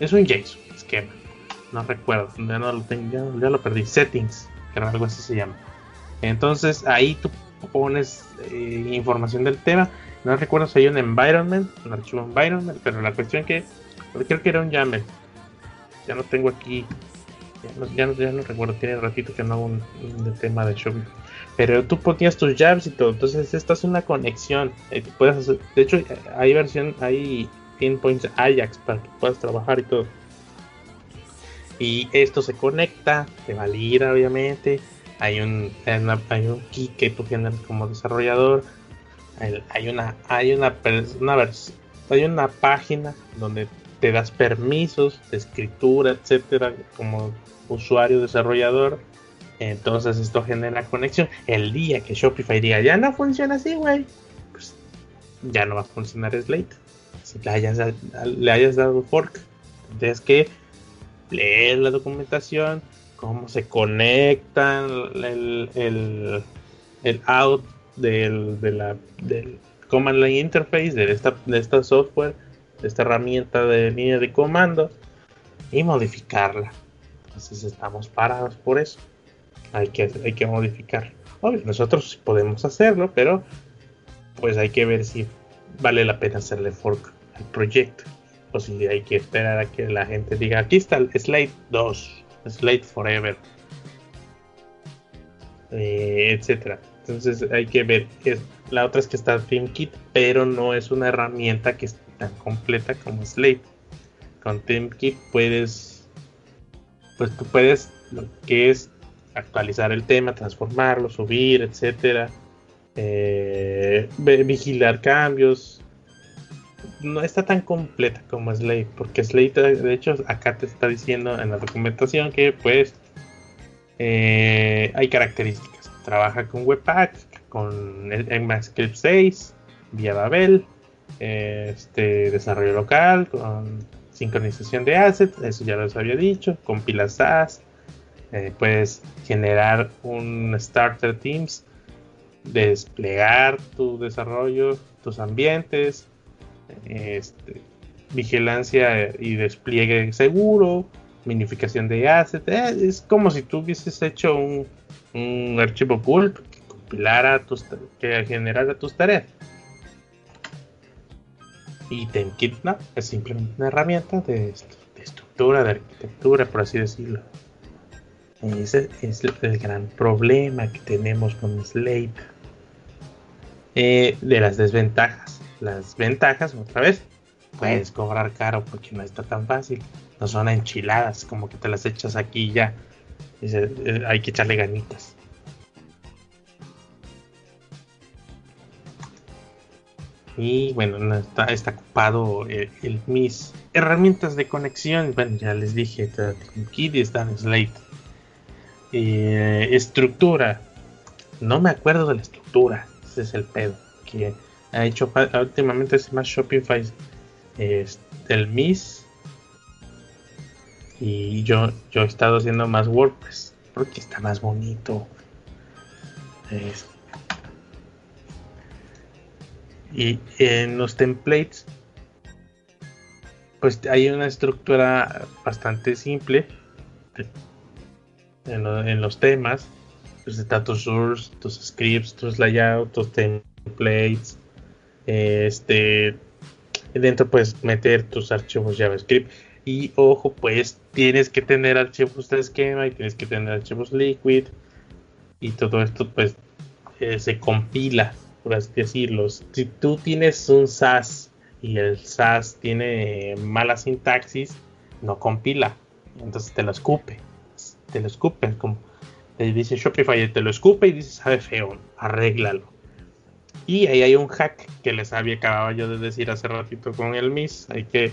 Es un JSON, esquema. No recuerdo, ya, no lo tengo, ya, lo perdí. Settings, que algo así se llama. Entonces ahí tú pones eh, información del tema. No recuerdo si hay un environment, un archivo environment, pero la cuestión que creo que era un YAML. Ya no tengo aquí, ya no, ya no, recuerdo, tiene ratito que no hago un, un tema de Shopify pero tú ponías tus jabs y todo. Entonces, esta es una conexión. Eh, puedes hacer, de hecho, hay versión, hay endpoints Ajax para que puedas trabajar y todo. Y esto se conecta, te valida, obviamente. Hay un, hay un key que tú generas como desarrollador. Hay una, hay una, una, hay una página donde te das permisos de escritura, etcétera, como usuario desarrollador entonces esto genera conexión. El día que Shopify diga ya no funciona así, güey, pues ya no va a funcionar Slate. Si le hayas, dado fork, tienes que leer la documentación, cómo se conectan el, el, out del, de la, del Command Line Interface, de esta, de esta software, de esta herramienta de línea de comando y modificarla Entonces estamos parados por eso. Hay que, hay que modificar. nosotros podemos hacerlo, pero pues hay que ver si vale la pena hacerle fork al proyecto. O si hay que esperar a que la gente diga, aquí está el Slate 2, Slate Forever, eh, etcétera. Entonces hay que ver. la otra es que está TeamKit, pero no es una herramienta que es tan completa como Slate. Con TeamKit puedes, pues tú puedes lo que es actualizar el tema, transformarlo, subir, etcétera, eh, vigilar cambios. No está tan completa como Slate, porque Slate, de hecho, acá te está diciendo en la documentación que pues eh, hay características. Trabaja con Webpack, con el ECMAScript 6, vía Babel, este, desarrollo local, con sincronización de assets, eso ya les había dicho, compila SAS, eh, puedes generar un starter teams, desplegar tu desarrollo, tus ambientes, este, vigilancia y despliegue seguro, minificación de assets. Eh, es como si tú hubieses hecho un, archivo pulp que compilara tus que generara tus tareas. Y TemKit no, es simplemente una herramienta de, estructura, de arquitectura, por así decirlo. Ese es el gran problema que tenemos con Slate. Eh, de las desventajas. Las ventajas, otra vez, puedes cobrar caro porque no está tan fácil no son enchiladas, como que te las echas aquí y ya. Eh, hay que echarle ganitas. Y bueno, está, está ocupado eh, el, mis herramientas de conexión. Bueno, ya les dije, Kid está en Slate. Eh, estructura. No me acuerdo de la estructura. Ese es el pedo. Que ha hecho últimamente es más Shopify. el MIS y yo, yo he estado haciendo más WordPress porque está más bonito. y en los templates, pues hay una estructura bastante simple en, los temas. Pues está tus source, tus scripts, tus layouts, tus templates. Este, dentro puedes meter tus archivos JavaScript y ojo, pues tienes que tener archivos de esquema y tienes que tener archivos liquid. Y todo esto pues eh, se compila, por así decirlo. Si tú tienes un SAS y el SAS tiene mala sintaxis, no compila. Entonces te lo escupe. Te lo escupe. Como te dice Shopify, te lo escupe y dice, sabe feo, arréglalo. Y ahí hay un hack que les había acabado yo de decir hace ratito con el MIS. Hay que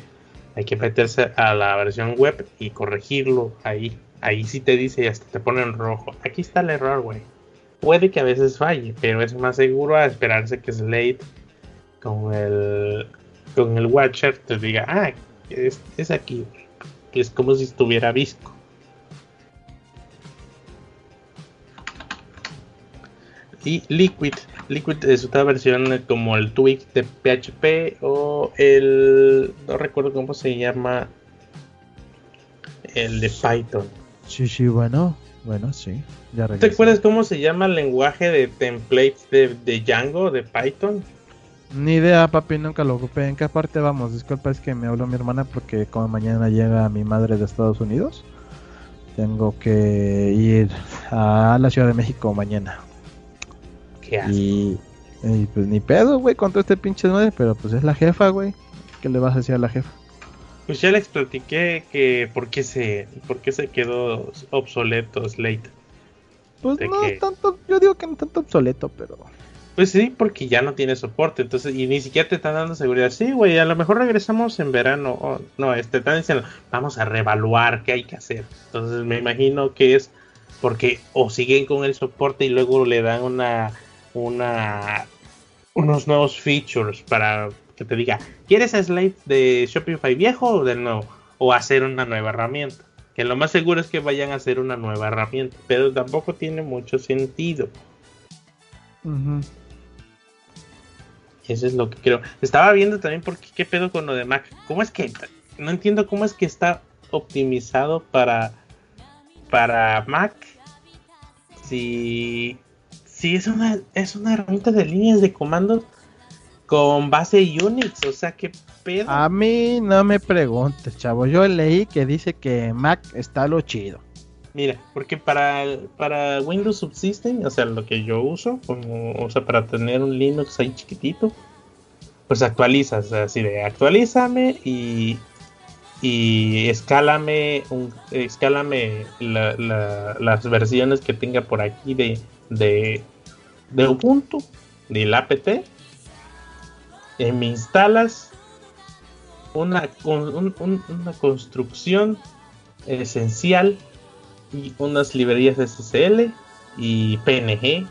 hay que meterse a la versión web y corregirlo ahí. Ahí sí te dice y hasta te pone en rojo. Aquí está el error, güey. Puede que a veces falle, pero es más seguro esperarse que Slate con el con el Watcher te diga, ah, es, es aquí, es como si estuviera visco. Y Liquid Liquid es otra versión como el Twig de PHP o el. No recuerdo cómo se llama. El de Python. Sí, sí, bueno. Bueno, sí. Ya ¿Te acuerdas cómo se llama el lenguaje de templates de, de Django, de Python? Ni idea, papi, nunca lo ocupé. ¿En qué parte vamos? Disculpa, es que me habló mi hermana porque como mañana llega mi madre de Estados Unidos, tengo que ir a la Ciudad de México mañana. Y, pues ni pedo, güey, con todo este pinche madre, pero pues es la jefa, güey. ¿Qué le vas a decir a la jefa? Pues ya les platiqué que por qué se, por qué se quedó obsoleto Slate. Pues no tanto, yo digo que no tanto obsoleto, pero... Pues sí, porque ya no tiene soporte, entonces, y ni siquiera te están dando seguridad. Sí, güey, a lo mejor regresamos en verano. no, este, están diciendo, vamos a reevaluar qué hay que hacer. Entonces me imagino que es porque o siguen con el soporte y luego le dan una una unos nuevos features para que te diga, ¿quieres Slate de Shopify viejo o de nuevo? O hacer una nueva herramienta. Que lo más seguro es que vayan a hacer una nueva herramienta, pero tampoco tiene mucho sentido. Eso es lo que creo. Estaba viendo también porque qué pedo con lo de Mac. ¿Cómo es que no entiendo cómo es que está optimizado para para Mac, si, si es una es una herramienta de líneas de comandos con base Unix, o sea, qué pedo. A mí no me preguntes, chavo. Yo leí que dice que Mac está lo chido. Mira, porque para, para Windows Subsystem, o sea, lo que yo uso, como, o sea, para tener un Linux ahí chiquitito, pues actualizas, así de actualízame y, y escálame, un, escálame las versiones que tenga por aquí de, de, de Ubuntu, del apt, y me instalas una, una construcción esencial y unas librerías SSL y PNG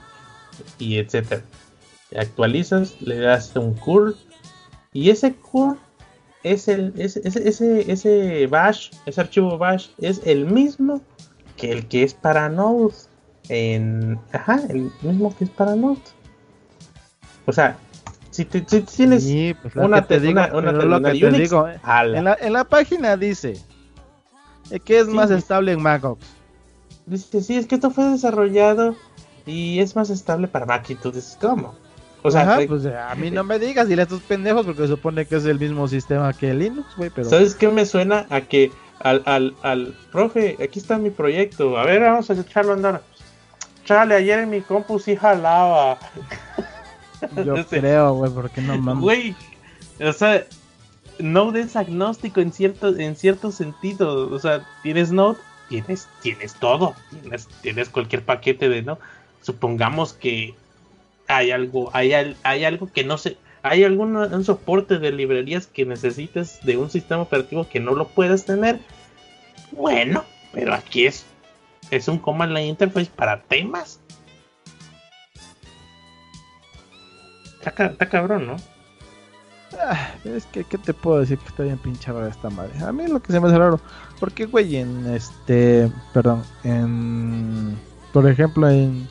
y etcétera. Actualizas, le das un curl y ese curl es el ese, ese, ese, bash, ese archivo bash es el mismo que el que es para Node. En, ajá, el mismo que es para Node. O sea, si, tienes una, te digo, en, la, en la página dice que es más estable en MacOS dice, sí, es que esto fue desarrollado y es más estable para Mac. Y tú dices, ¿cómo? O sea, pues a mí no me digas, dile a estos pendejos, porque supone que es el mismo sistema que Linux, güey. Pero... ¿Sabes qué me suena? A que al, al, al profe, aquí está mi proyecto, a ver, vamos a echarlo a andar. Chale, ayer en mi compu sí jalaba. Yo creo, güey, porque no mames. Güey, o sea, Node es agnóstico en cierto, en cierto sentido. O sea, tienes Node tienes, tienes todo, tienes, tienes cualquier paquete de, ¿no? Supongamos que hay algo, hay, hay algo que no se, hay algún un soporte de librerías que necesites de un sistema operativo que no lo puedes tener. Bueno, pero aquí es, es un command line interface para temas. está cabrón, ¿no? Ah, es que, ¿qué te puedo decir que está bien pinchada esta madre? A mí lo que se me hace raro, porque, güey, en este, perdón, en, por ejemplo, en,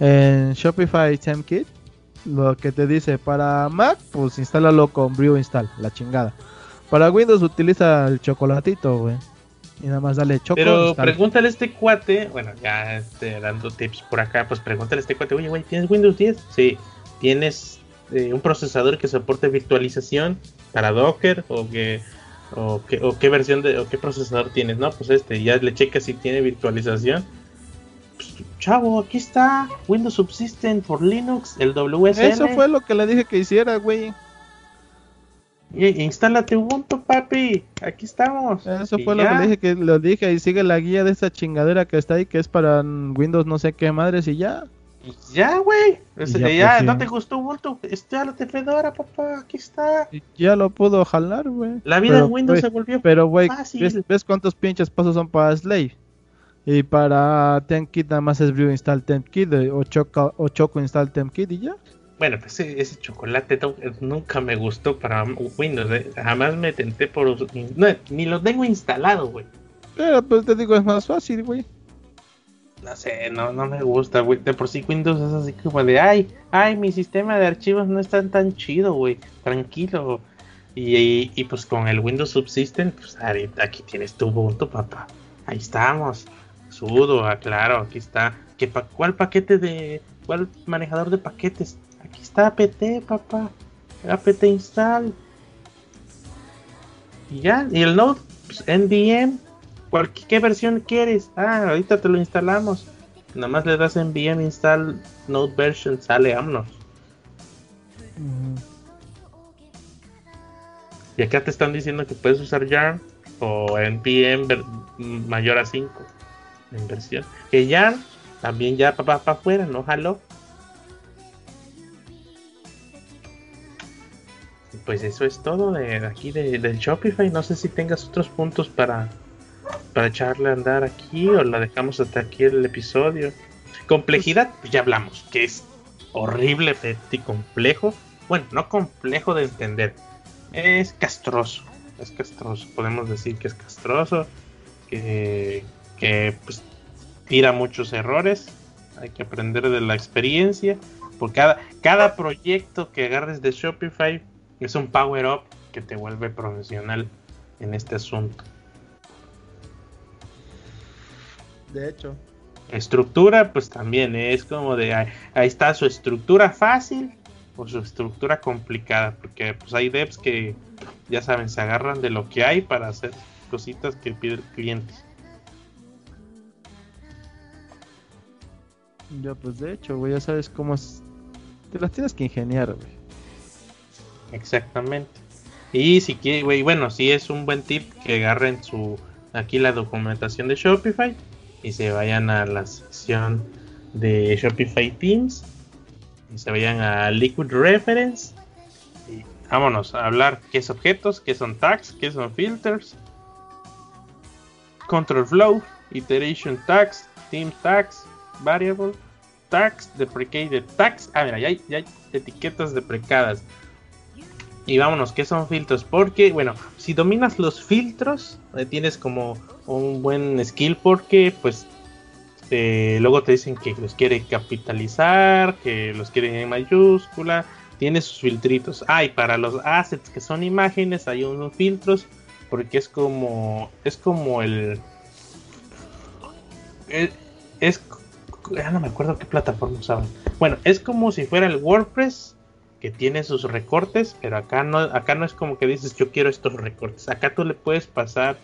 en Shopify Kit lo que te dice para Mac, pues instálalo con Brew Install, la chingada. Para Windows utiliza el chocolatito, güey. Y nada más dale choco. Pero pregúntale a este cuate, bueno, ya este, dando tips por acá, pues pregúntale a este cuate, oye, güey, ¿tienes Windows 10? Sí. ¿Tienes eh, un procesador que soporte virtualización para Docker o que o, qué versión de o qué procesador tienes, no, pues este, ya le checa si tiene virtualización. Pues, chavo, aquí está Windows Subsystem for Linux, el WSL. Eso fue lo que le dije que hiciera, güey. Y, instálate Ubuntu, papi. Aquí estamos. Eso fue lo que le dije que lo dije y sigue la guía de esta chingadera que está ahí que es para Windows no sé qué madres y ya. Ya, güey. Ya, pues, ¿no te gustó Ubuntu? Instálate Fedora, papá. Aquí está. Ya lo pudo jalar, güey. La vida en Windows se volvió Pero, güey, ¿ves, cuántos pinches pasos son para Slave? Y para TempKit nada más es Brew install TempKit o Choco, o Choco install TempKit y ya. Bueno, pues ese, chocolate nunca me gustó para Windows. ¿eh? Jamás me tenté por... No, ni lo tengo instalado, güey. Pero pues te digo, es más fácil, güey no sé, no, no me gusta, güey. De por sí Windows es así como de, ay, ay, mi sistema de archivos no está tan chido, güey. Tranquilo. Y, y, pues con el Windows Subsystem, pues aquí tienes tu Ubuntu, papá. Ahí estamos. Sudo, aclaro, aquí está. ¿Qué ¿Cuál paquete de, cuál manejador de paquetes? Aquí está apt, papá. apt install. Y ya, y el Node, pues, NVM, ¿Qué versión quieres? Ah, ahorita te lo instalamos. Nada más le das npm install node version, sale vámonos. Y acá te están diciendo que puedes usar yarn o npm mayor a 5 en versión. Que yarn también ya para pa, afuera, no jaló. Pues eso es todo de aquí de, del Shopify. No sé si tengas otros puntos para para echarle a andar aquí o la dejamos hasta aquí el episodio. Complejidad, pues ya hablamos, que es horrible y complejo. Bueno, no complejo de entender, es castroso. Es castroso, podemos decir que es castroso, que, que pues tira muchos errores. Hay que aprender de la experiencia. Por cada, cada proyecto que agarres de Shopify es un power up que te vuelve profesional en este asunto. de hecho. Estructura, pues también es como de ahí, está su estructura fácil o su estructura complicada, porque pues hay devs que ya saben, se agarran de lo que hay para hacer cositas que pide el cliente. Ya, pues de hecho, güey, ya sabes cómo es. Te las tienes que ingeniar, güey. Exactamente. Y si quiere, güey, bueno, si es un buen tip que agarren su aquí la documentación de Shopify y se vayan a la sección de Shopify Teams y se vayan a Liquid Reference y vámonos a hablar qué es objetos, qué son tags, qué son filters, control flow, iteration tags, team tags, variable tags, deprecated tags. Ah, mira, ya hay, ya hay etiquetas deprecadas. Y vámonos, ¿qué son filtros? Porque, bueno, si dominas los filtros, eh, tienes como un buen skill porque, pues, eh, luego te dicen que los quiere capitalizar, que los quiere en mayúscula, tiene sus filtritos. Ah, y para los assets que son imágenes hay unos filtros porque es como, es como el, es, es ya no me acuerdo qué plataforma usaban. Bueno, es como si fuera el WordPress que tiene sus recortes, pero acá no, acá no es como que dices yo quiero estos recortes. Acá tú le puedes pasar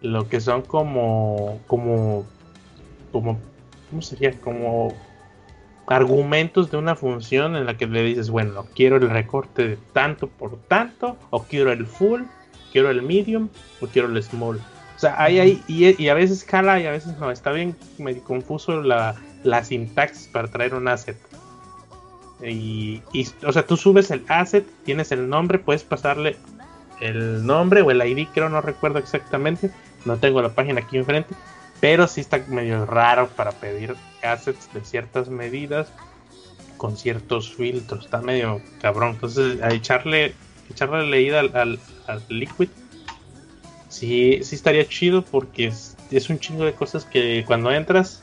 lo que son como, como, como, ¿cómo sería? Como argumentos de una función en la que le dices, bueno, quiero el recorte de tanto por tanto, o quiero el full, quiero el medium, o quiero el small. O sea, hay ahí, y, a veces jala y a veces no. Está bien medio confuso la, la sintaxis para traer un asset. Y, o sea, tú subes el asset, tienes el nombre, puedes pasarle el nombre o el ID, creo, no recuerdo exactamente. No tengo la página aquí enfrente. Pero sí está medio raro para pedir assets de ciertas medidas con ciertos filtros. Está medio cabrón. Entonces, a echarle, echarle leída al, al, Liquid, sí, sí estaría chido porque es, es un chingo de cosas que cuando entras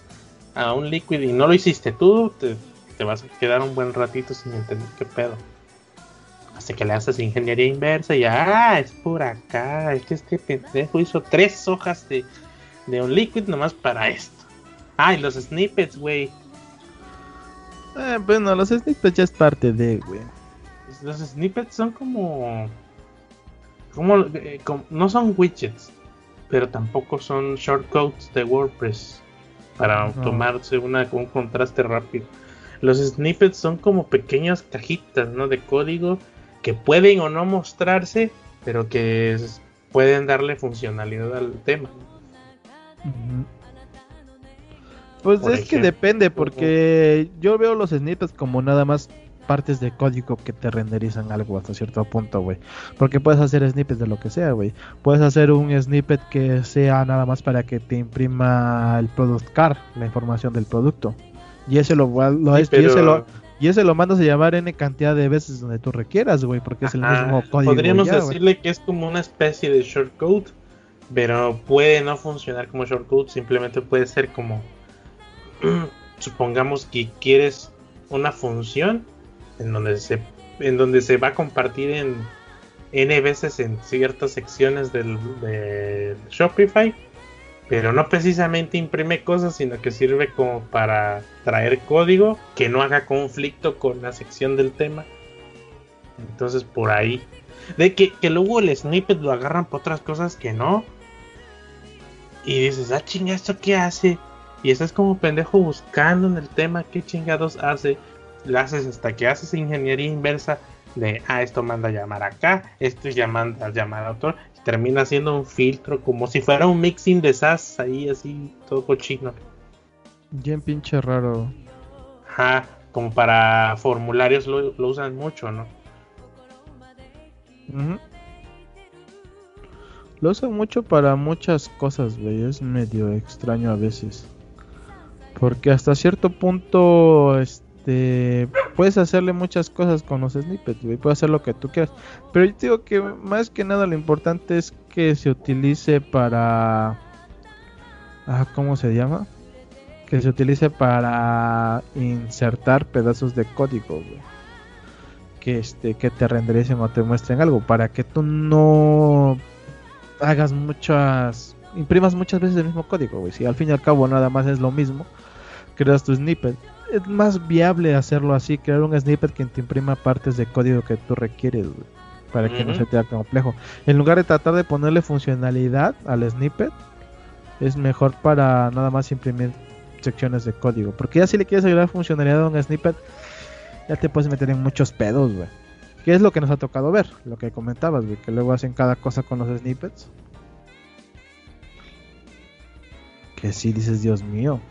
a un Liquid y no lo hiciste tú, te te vas a quedar un buen ratito sin entender qué pedo. Hasta que le haces ingeniería inversa y ah, es por acá. Es que este pendejo hizo tres hojas de, de un liquid nomás para esto. Ah, y los snippets, güey. Eh, bueno, los snippets ya es parte de, güey. Los snippets son como. Como, eh, no son widgets, pero tampoco son shortcodes de WordPress para tomarse una, un contraste rápido. Los snippets son como pequeñas cajitas, ¿no? De código que pueden o no mostrarse, pero que pueden darle funcionalidad al tema. Pues es que depende, porque yo veo los snippets como nada más partes de código que te renderizan algo hasta cierto punto, güey. Porque puedes hacer snippets de lo que sea, güey. Puedes hacer un snippet que sea nada más para que te imprima el product card, la información del producto. Y ese lo, lo, y ese lo y ese lo mandas a llamar n cantidad de veces donde tú requieras, güey, porque es el mismo código. Podríamos decirle que es como una especie de shortcode, pero puede no funcionar como shortcode, simplemente puede ser como supongamos que quieres una función en donde se en donde se va a compartir en n veces en ciertas secciones del de Shopify pero no precisamente imprime cosas, sino que sirve como para traer código que no haga conflicto con la sección del tema. Entonces por ahí. De que, luego el snippet lo agarran por otras cosas que no. Y dices, ah chinga, ¿esto qué hace? Y estás como pendejo buscando en el tema qué chingados hace. Lo haces hasta que haces ingeniería inversa de, ah, esto manda a llamar acá, esto ya manda a llamar a otro termina siendo un filtro, como si fuera un mixing de SAS ahí, así, todo cochino. Bien pinche raro. Ajá, como para formularios lo, usan mucho, ¿no? Lo usan mucho para muchas cosas, güey. Es medio extraño a veces. Porque hasta cierto punto, este este, puedes hacerle muchas cosas con los snippets, puedes hacer lo que tú quieras. Pero yo digo que más que nada lo importante es que se utilice para ah, ¿cómo se llama? Que se utilice para insertar pedazos de código, Que este que te rendericen o te muestren algo para que tú no hagas muchas imprimas muchas veces el mismo código, güey. Si al fin y al cabo nada más es lo mismo, creas tu snippet. Es más viable hacerlo así, crear un snippet que te imprima partes de código que tú requieres, güey, para que no se te haga complejo. En lugar de tratar de ponerle funcionalidad al snippet, es mejor para nada más imprimir secciones de código. Porque ya si le quieres agregar funcionalidad a un snippet, ya te puedes meter en muchos pedos, güey. ¿Qué es lo que nos ha tocado ver? Lo que comentabas, güey, que luego hacen cada cosa con los snippets. Que sí dices, Dios mío.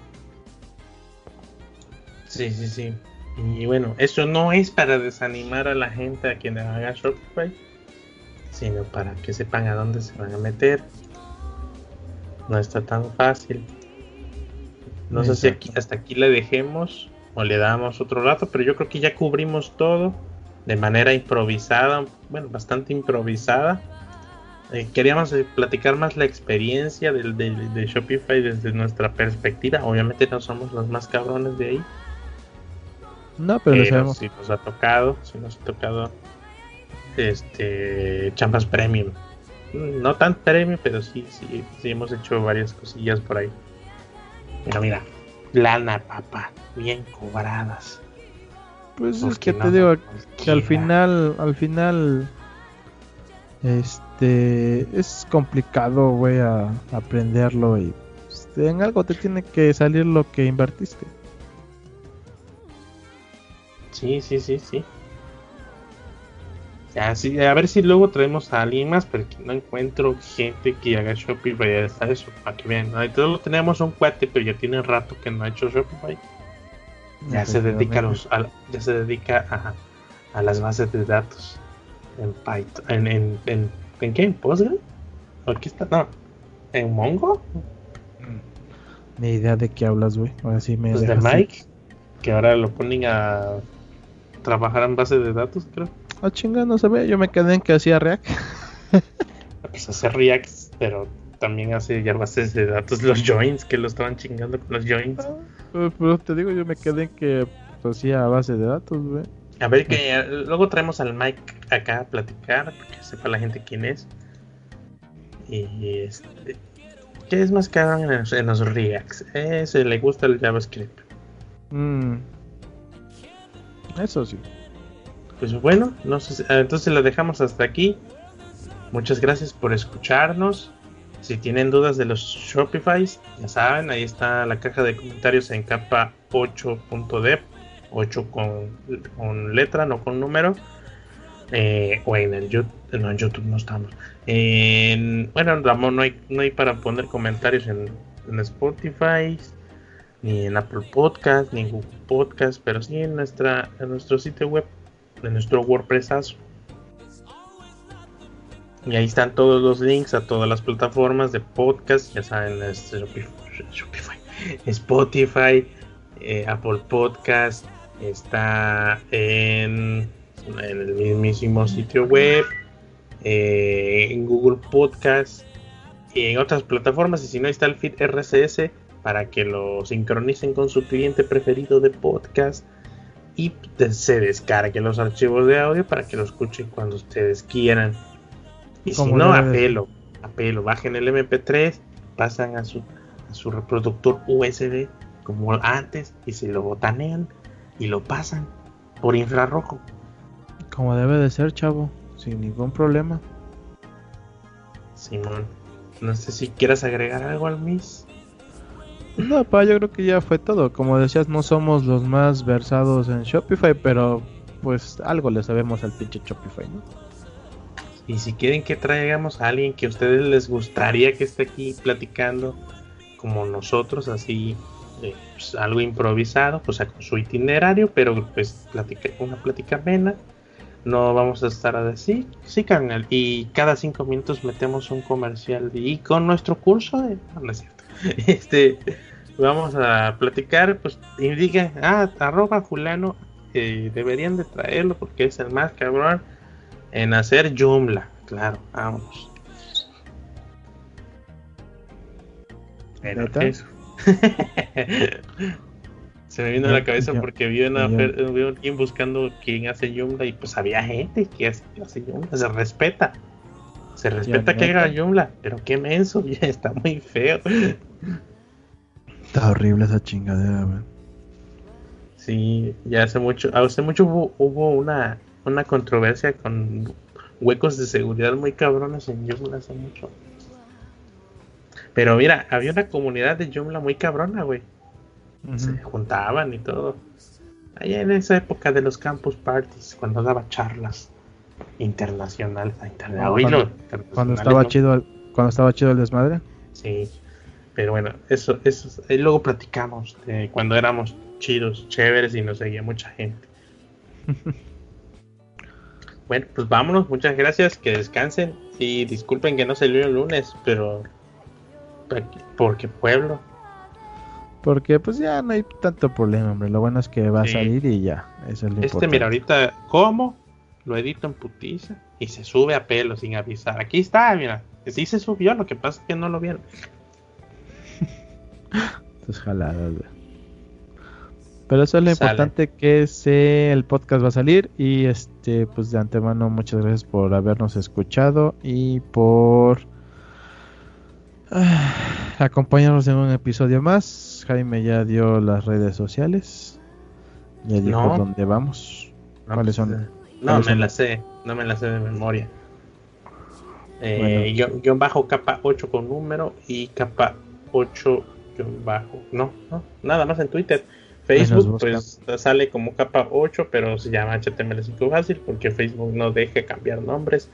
Sí, sí, sí. Y bueno, eso no es para desanimar a la gente a quien haga Shopify, sino para que sepan a dónde se van a meter. No está tan fácil. No sé si aquí, hasta aquí le dejemos o le damos otro rato, pero yo creo que ya cubrimos todo de manera improvisada, bueno, bastante improvisada. Eh, queríamos eh, platicar más la experiencia del, de Shopify desde nuestra perspectiva. Obviamente no somos los más cabrones de ahí. No, pero, sabemos. si nos ha tocado, si nos ha tocado este champas premium. No tan premium, pero sí, sí, sí hemos hecho varias cosillas por ahí. Pero mira, lana, papá, bien cobradas. Pues es que te digo que al final, al final, este, es complicado, güey, a, aprenderlo y este, en algo te tiene que salir lo que invertiste. Sí, sí, sí, sí. Ya, sí, a ver si luego traemos a alguien más, pero que no encuentro gente que haga Shopify. Ya está eso, para que vean. Lo tenemos un cuate, pero ya tiene rato que no ha hecho Shopify. Ya se dedica a los, ya se dedica a, a, las bases de datos en Python, en, en, en, ¿en qué? ¿En Postgre? Aquí está, no, en Mongo. Ni idea de qué hablas, güey. Ahora sí me. Pues de Mike, que ahora lo ponen a trabajar en base de datos, creo. Ah, chinga, no se ve. Yo me quedé en que hacía React. pues hace React, pero también hace ya bases de datos, los joins, que lo estaban chingando con los joins. Ah, pues, pues, te digo, yo me quedé en que pues, hacía base de datos, güey. A ver, que luego traemos al Mike acá a platicar, que sepa la gente quién es. Y este. ¿Qué es más caro en los, en los Reacts? Ese le gusta el JavaScript. Mm. Eso sí. Pues bueno, no sé, entonces lo dejamos hasta aquí. Muchas gracias por escucharnos. Si tienen dudas de los Shopify, ya saben, ahí está la caja de comentarios en capa 8.dev, 8 con, letra, no con número. Eh, o en YouTube, no, en YouTube no estamos. bueno, Ramón, no hay, no hay para poner comentarios en, Spotify, ni en Apple Podcast, ni en Google Podcast, pero sí en, nuestra, en nuestro sitio web, en nuestro WordPress. Y ahí están todos los links a todas las plataformas de podcast, ya saben, Shopify, Spotify, eh, Apple Podcast, está en, el mismísimo sitio web, eh, en Google Podcast y en otras plataformas. Y si no, está el feed RSS para que lo sincronicen con su cliente preferido de podcast y se descarguen los archivos de audio para que lo escuchen cuando ustedes quieran. Y si no, apelo, apelo, bajen el MP3, pasan a su, a su reproductor USB como antes y se lo botanean y lo pasan por infrarrojo. Como debe de ser, chavo, sin ningún problema. Simón, no sé si quieras agregar algo al Miss. No, pa, yo creo que ya fue todo. Como decías, no somos los más versados en Shopify, pero pues algo le sabemos al pinche Shopify, ¿no? Y si quieren que traigamos a alguien que a ustedes les gustaría que esté aquí platicando, como nosotros, así eh, pues, algo improvisado, pues con su itinerario, pero pues una plática amena. No vamos a estar a sí, carnal. Y cada cinco minutos metemos un comercial. Y con nuestro curso de. No. Este. Vamos a platicar, pues indiquen, ah, arroba fulano, eh, deberían de traerlo porque es el más cabrón en hacer Joomla, claro, vamos. Pero eso. Se me vino a la cabeza porque vi, una alguien buscando quién hace Joomla y pues había gente que hace, Joomla, se respeta. Se respeta que haga Joomla, pero qué menso, ya está muy feo. Está horrible esa chingadera, man. Sí, ya hace mucho, hace mucho hubo, una, una controversia con huecos de seguridad muy cabrones en Joomla hace mucho. Pero mira, había una comunidad de Joomla muy cabrona, güey. Se juntaban y todo. Allá en esa época de los campus parties, cuando daba charlas internacionales a internet. cuando, estaba chido, cuando estaba chido el desmadre. Sí. Pero bueno, eso, eso, y luego platicamos de cuando éramos chidos, chéveres y nos seguía mucha gente. bueno, pues vámonos, muchas gracias, que descansen y disculpen que no salió el lunes, pero porque pueblo. Porque pues ya no hay tanto problema, hombre. Lo bueno es que va a salir y ya. Eso es lo este, mira, ahorita, ¿cómo? Lo edito en putiza y se sube a pelo sin avisar. Aquí está, mira. Sí se subió, lo que pasa es que no lo vieron. Entonces jaladas, Pero eso es lo importante que se, el podcast va a salir y este pues de antemano muchas gracias por habernos escuchado y por ah, acompañarnos en un episodio más. Jaime ya dio las redes sociales. Ya dijo dónde vamos. ¿Cuáles son? No, me las sé, no me las sé de memoria. Eh, bajo capa 8 con número y capa 8 bajo. No, no, nada más en Twitter. Facebook pues sale como capa 8, pero se llama HTML5 fácil porque Facebook no deja cambiar nombres.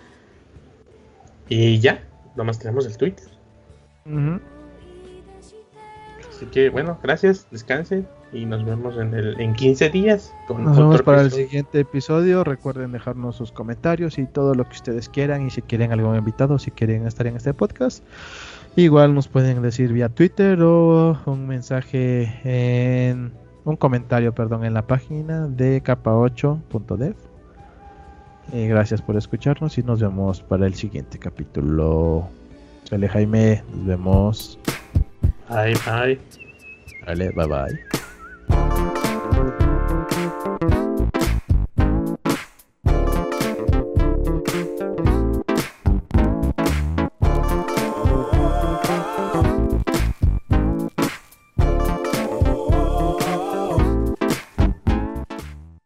Y ya, nomás tenemos el Twitter. Así que bueno, gracias, descansen y nos vemos en, el, en 15 días. nos vemos para el siguiente episodio. Recuerden dejarnos sus comentarios y todo lo que ustedes quieran. Y si quieren algún invitado, si quieren estar en este podcast, igual nos pueden decir vía Twitter o un mensaje en un comentario, perdón, en la página de capa8.dev. Y gracias por escucharnos y nos vemos para el siguiente capítulo. Sale Jaime, nos vemos. Bye bye. Vale, bye bye. you.